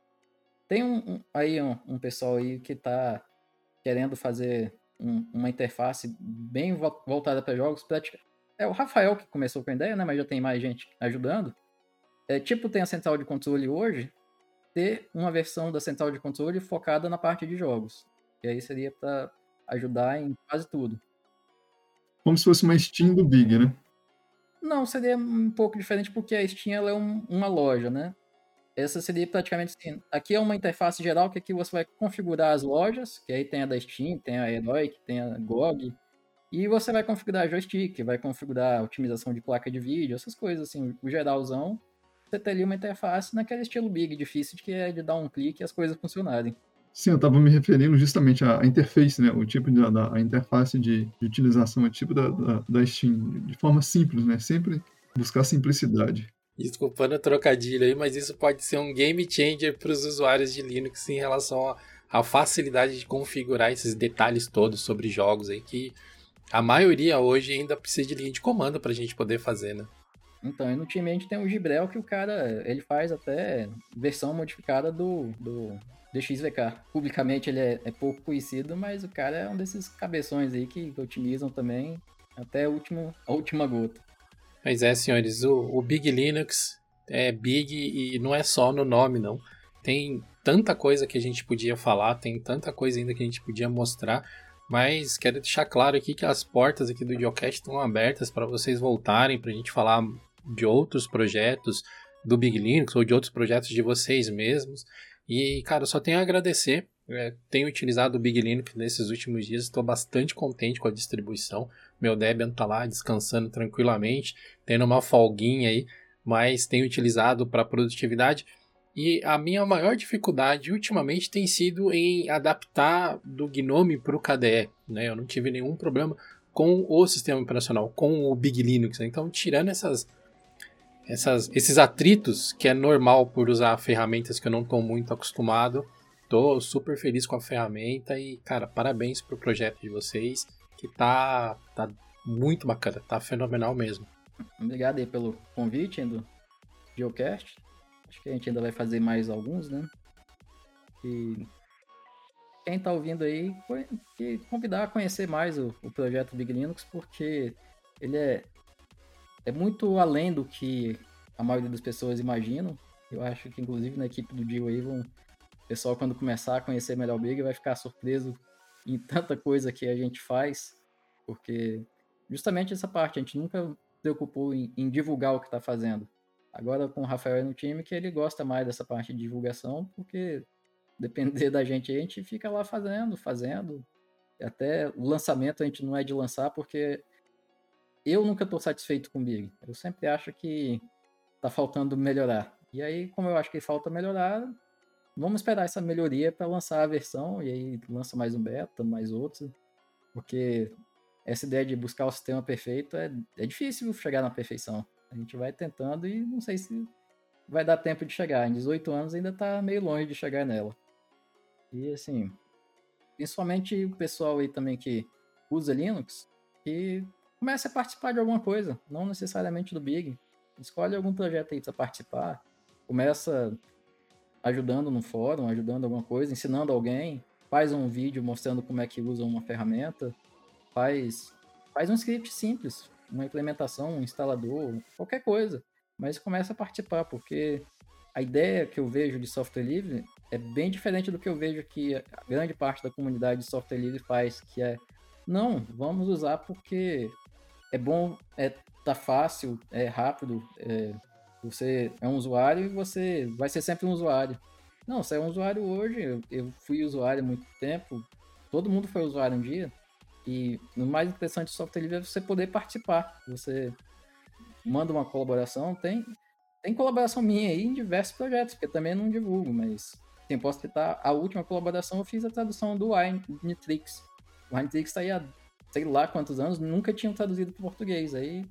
tem um, um aí um, um, pessoal aí que está querendo fazer um, uma interface bem voltada para jogos. É o Rafael que começou com a ideia, né? Mas já tem mais gente ajudando. É, tipo, tem a central de controle hoje, ter uma versão da central de controle focada na parte de jogos. E aí seria para ajudar em quase tudo. Como se fosse uma Steam do Big, né? Não, seria um pouco diferente porque a Steam ela é um, uma loja, né? Essa seria praticamente assim. Aqui é uma interface geral que aqui você vai configurar as lojas, que aí tem a da Steam, tem a Heroic, tem a GOG. E você vai configurar joystick, vai configurar otimização de placa de vídeo, essas coisas assim, o geralzão. Você teria uma interface naquele estilo big, difícil de que é de dar um clique e as coisas funcionarem. Sim, eu estava me referindo justamente à interface, né? O tipo da a interface de, de utilização, o tipo da, da, da Steam, de forma simples, né? Sempre buscar simplicidade. Desculpando o trocadilho aí, mas isso pode ser um game changer para os usuários de Linux em relação à facilidade de configurar esses detalhes todos sobre jogos aí que a maioria hoje ainda precisa de linha de comando para a gente poder fazer, né? Então, e no time a gente tem o Gibrel que o cara, ele faz até versão modificada do, do DXVK. Publicamente ele é, é, pouco conhecido, mas o cara é um desses cabeções aí que otimizam também até a última, a última gota. Mas é, senhores, o, o Big Linux é big e não é só no nome, não. Tem tanta coisa que a gente podia falar, tem tanta coisa ainda que a gente podia mostrar, mas quero deixar claro aqui que as portas aqui do Geocast estão abertas para vocês voltarem, para a gente falar de outros projetos do Big Linux ou de outros projetos de vocês mesmos. E, cara, só tenho a agradecer. É, tenho utilizado o Big Linux nesses últimos dias, estou bastante contente com a distribuição. Meu Debian tá lá descansando tranquilamente, tendo uma folguinha aí, mas tenho utilizado para produtividade. E a minha maior dificuldade ultimamente tem sido em adaptar do Gnome para o KDE. Né? Eu não tive nenhum problema com o sistema operacional, com o Big Linux. Então, tirando essas essas, esses atritos, que é normal por usar ferramentas que eu não estou muito acostumado. Tô super feliz com a ferramenta e, cara, parabéns pro projeto de vocês, que tá, tá muito bacana, tá fenomenal mesmo. Obrigado aí pelo convite do Geocast. Acho que a gente ainda vai fazer mais alguns, né? E quem tá ouvindo aí, convidar a conhecer mais o, o projeto Big Linux, porque ele é é muito além do que a maioria das pessoas imaginam. Eu acho que, inclusive, na equipe do Dio aí, o pessoal, quando começar a conhecer melhor o Big, vai ficar surpreso em tanta coisa que a gente faz, porque justamente essa parte, a gente nunca preocupou em, em divulgar o que está fazendo. Agora, com o Rafael no time, que ele gosta mais dessa parte de divulgação, porque (laughs) depender da gente, a gente fica lá fazendo, fazendo. Até o lançamento a gente não é de lançar, porque eu nunca estou satisfeito com o Big. Eu sempre acho que tá faltando melhorar. E aí, como eu acho que falta melhorar, vamos esperar essa melhoria para lançar a versão e aí lança mais um beta, mais outro, porque essa ideia de buscar o sistema perfeito é, é difícil chegar na perfeição. A gente vai tentando e não sei se vai dar tempo de chegar. Em 18 anos ainda tá meio longe de chegar nela. E assim, principalmente o pessoal aí também que usa Linux, que comece a participar de alguma coisa, não necessariamente do Big. Escolhe algum projeto aí para participar, começa ajudando no fórum, ajudando alguma coisa, ensinando alguém, faz um vídeo mostrando como é que usa uma ferramenta, faz faz um script simples, uma implementação, um instalador, qualquer coisa, mas começa a participar, porque a ideia que eu vejo de software livre é bem diferente do que eu vejo que a grande parte da comunidade de software livre faz, que é não, vamos usar porque é bom, é tá fácil, é rápido, é, você é um usuário e você vai ser sempre um usuário. Não, você é um usuário hoje, eu, eu fui usuário há muito tempo, todo mundo foi usuário um dia, e o mais interessante do software livre é você poder participar. Você manda uma colaboração, tem, tem colaboração minha aí em diversos projetos, porque também não divulgo, mas tem posso citar a última colaboração, eu fiz a tradução do Winitrix. O Winitrix está aí há sei lá quantos anos, nunca tinham traduzido para português. Aí,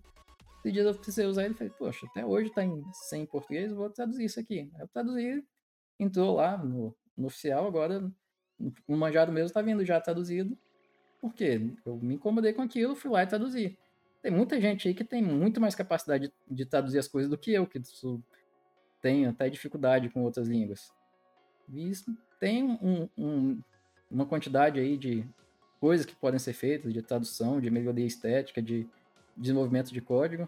esses dias eu precisei usar ele falei, poxa, até hoje está em 100 português, vou traduzir isso aqui. Aí eu traduzi, entrou lá no, no oficial, agora o manjado mesmo está vindo já traduzido. Por quê? Eu me incomodei com aquilo, fui lá e traduzi. Tem muita gente aí que tem muito mais capacidade de, de traduzir as coisas do que eu, que tem até dificuldade com outras línguas. E isso tem um, um, uma quantidade aí de coisas que podem ser feitas, de tradução, de melhoria estética, de desenvolvimento de código.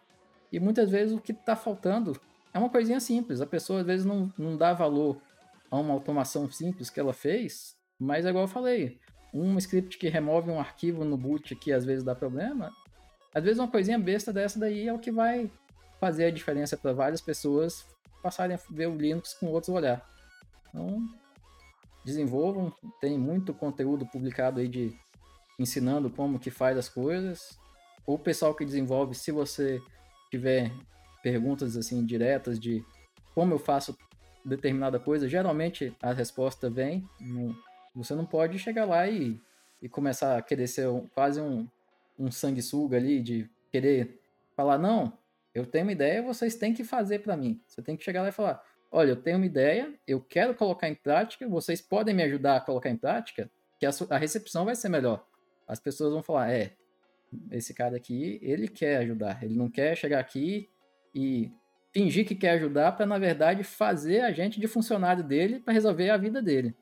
E muitas vezes o que está faltando é uma coisinha simples. A pessoa às vezes não, não dá valor a uma automação simples que ela fez, mas é igual eu falei, um script que remove um arquivo no boot que às vezes dá problema, às vezes uma coisinha besta dessa daí é o que vai fazer a diferença para várias pessoas passarem a ver o Linux com outros olhar. Então, desenvolvam, tem muito conteúdo publicado aí de ensinando como que faz as coisas. O pessoal que desenvolve, se você tiver perguntas assim diretas de como eu faço determinada coisa, geralmente a resposta vem. você não pode chegar lá e, e começar a querer ser um, quase um, um sanguessuga ali, de querer falar, não, eu tenho uma ideia, vocês têm que fazer para mim. Você tem que chegar lá e falar, olha, eu tenho uma ideia, eu quero colocar em prática, vocês podem me ajudar a colocar em prática, que a, a recepção vai ser melhor. As pessoas vão falar, é, esse cara aqui, ele quer ajudar, ele não quer chegar aqui e fingir que quer ajudar para na verdade fazer a gente de funcionário dele para resolver a vida dele.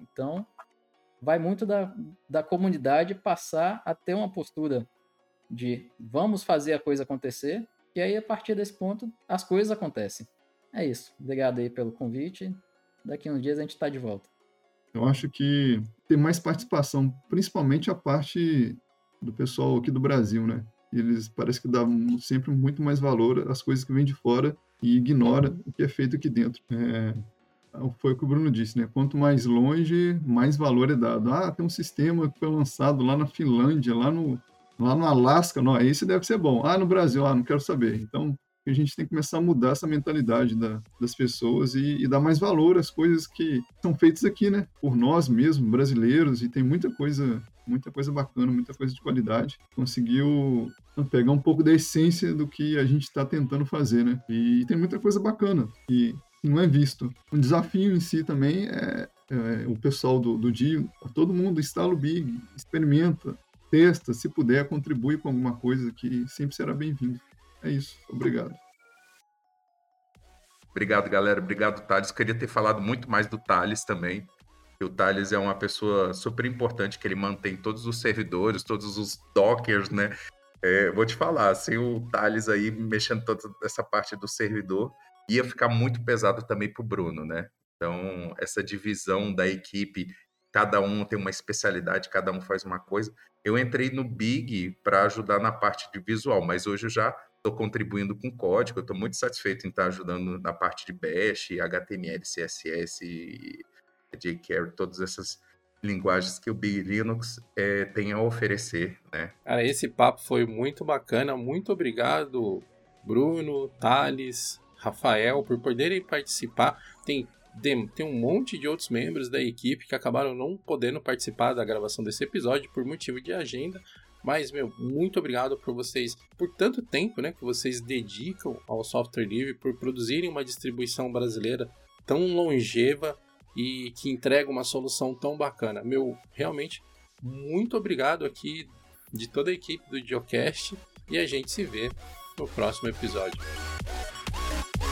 Então, vai muito da, da comunidade passar a ter uma postura de vamos fazer a coisa acontecer, e aí a partir desse ponto as coisas acontecem. É isso. Obrigado aí pelo convite. Daqui uns dias a gente está de volta. Eu acho que tem mais participação, principalmente a parte do pessoal aqui do Brasil, né? Eles parece que dão sempre muito mais valor às coisas que vêm de fora e ignora o que é feito aqui dentro. É, foi o que o Bruno disse, né? Quanto mais longe, mais valor é dado. Ah, tem um sistema que foi lançado lá na Finlândia, lá no, lá no Alasca, não, esse deve ser bom. Ah, no Brasil, ah, não quero saber. Então, a gente tem que começar a mudar essa mentalidade da, das pessoas e, e, dar mais valor às coisas que são feitas aqui, né? Por nós mesmos, brasileiros, e tem muita coisa, muita coisa bacana, muita coisa de qualidade. Conseguiu pegar um pouco da essência do que a gente está tentando fazer, né? E tem muita coisa bacana e não é visto. O desafio em si também é, é o pessoal do, do dia, todo mundo instala o Big, experimenta, testa, se puder, contribui com alguma coisa que sempre será bem-vindo. É isso. Obrigado. Obrigado, galera. Obrigado, Thales. Queria ter falado muito mais do Thales também. O Thales é uma pessoa super importante, que ele mantém todos os servidores, todos os dockers, né? É, vou te falar, sem o Thales aí mexendo toda essa parte do servidor, ia ficar muito pesado também para o Bruno, né? Então, essa divisão da equipe, cada um tem uma especialidade, cada um faz uma coisa. Eu entrei no Big para ajudar na parte de visual, mas hoje eu já estou contribuindo com código, estou muito satisfeito em estar ajudando na parte de Bash, HTML, CSS, jQuery, todas essas linguagens que o Big Linux é, tem a oferecer, né? Cara, esse papo foi muito bacana, muito obrigado, Bruno, Thales, Rafael, por poderem participar. Tem, tem um monte de outros membros da equipe que acabaram não podendo participar da gravação desse episódio por motivo de agenda. Mas, meu, muito obrigado por vocês, por tanto tempo né, que vocês dedicam ao software livre, por produzirem uma distribuição brasileira tão longeva e que entrega uma solução tão bacana. Meu, realmente, muito obrigado aqui de toda a equipe do Geocast e a gente se vê no próximo episódio.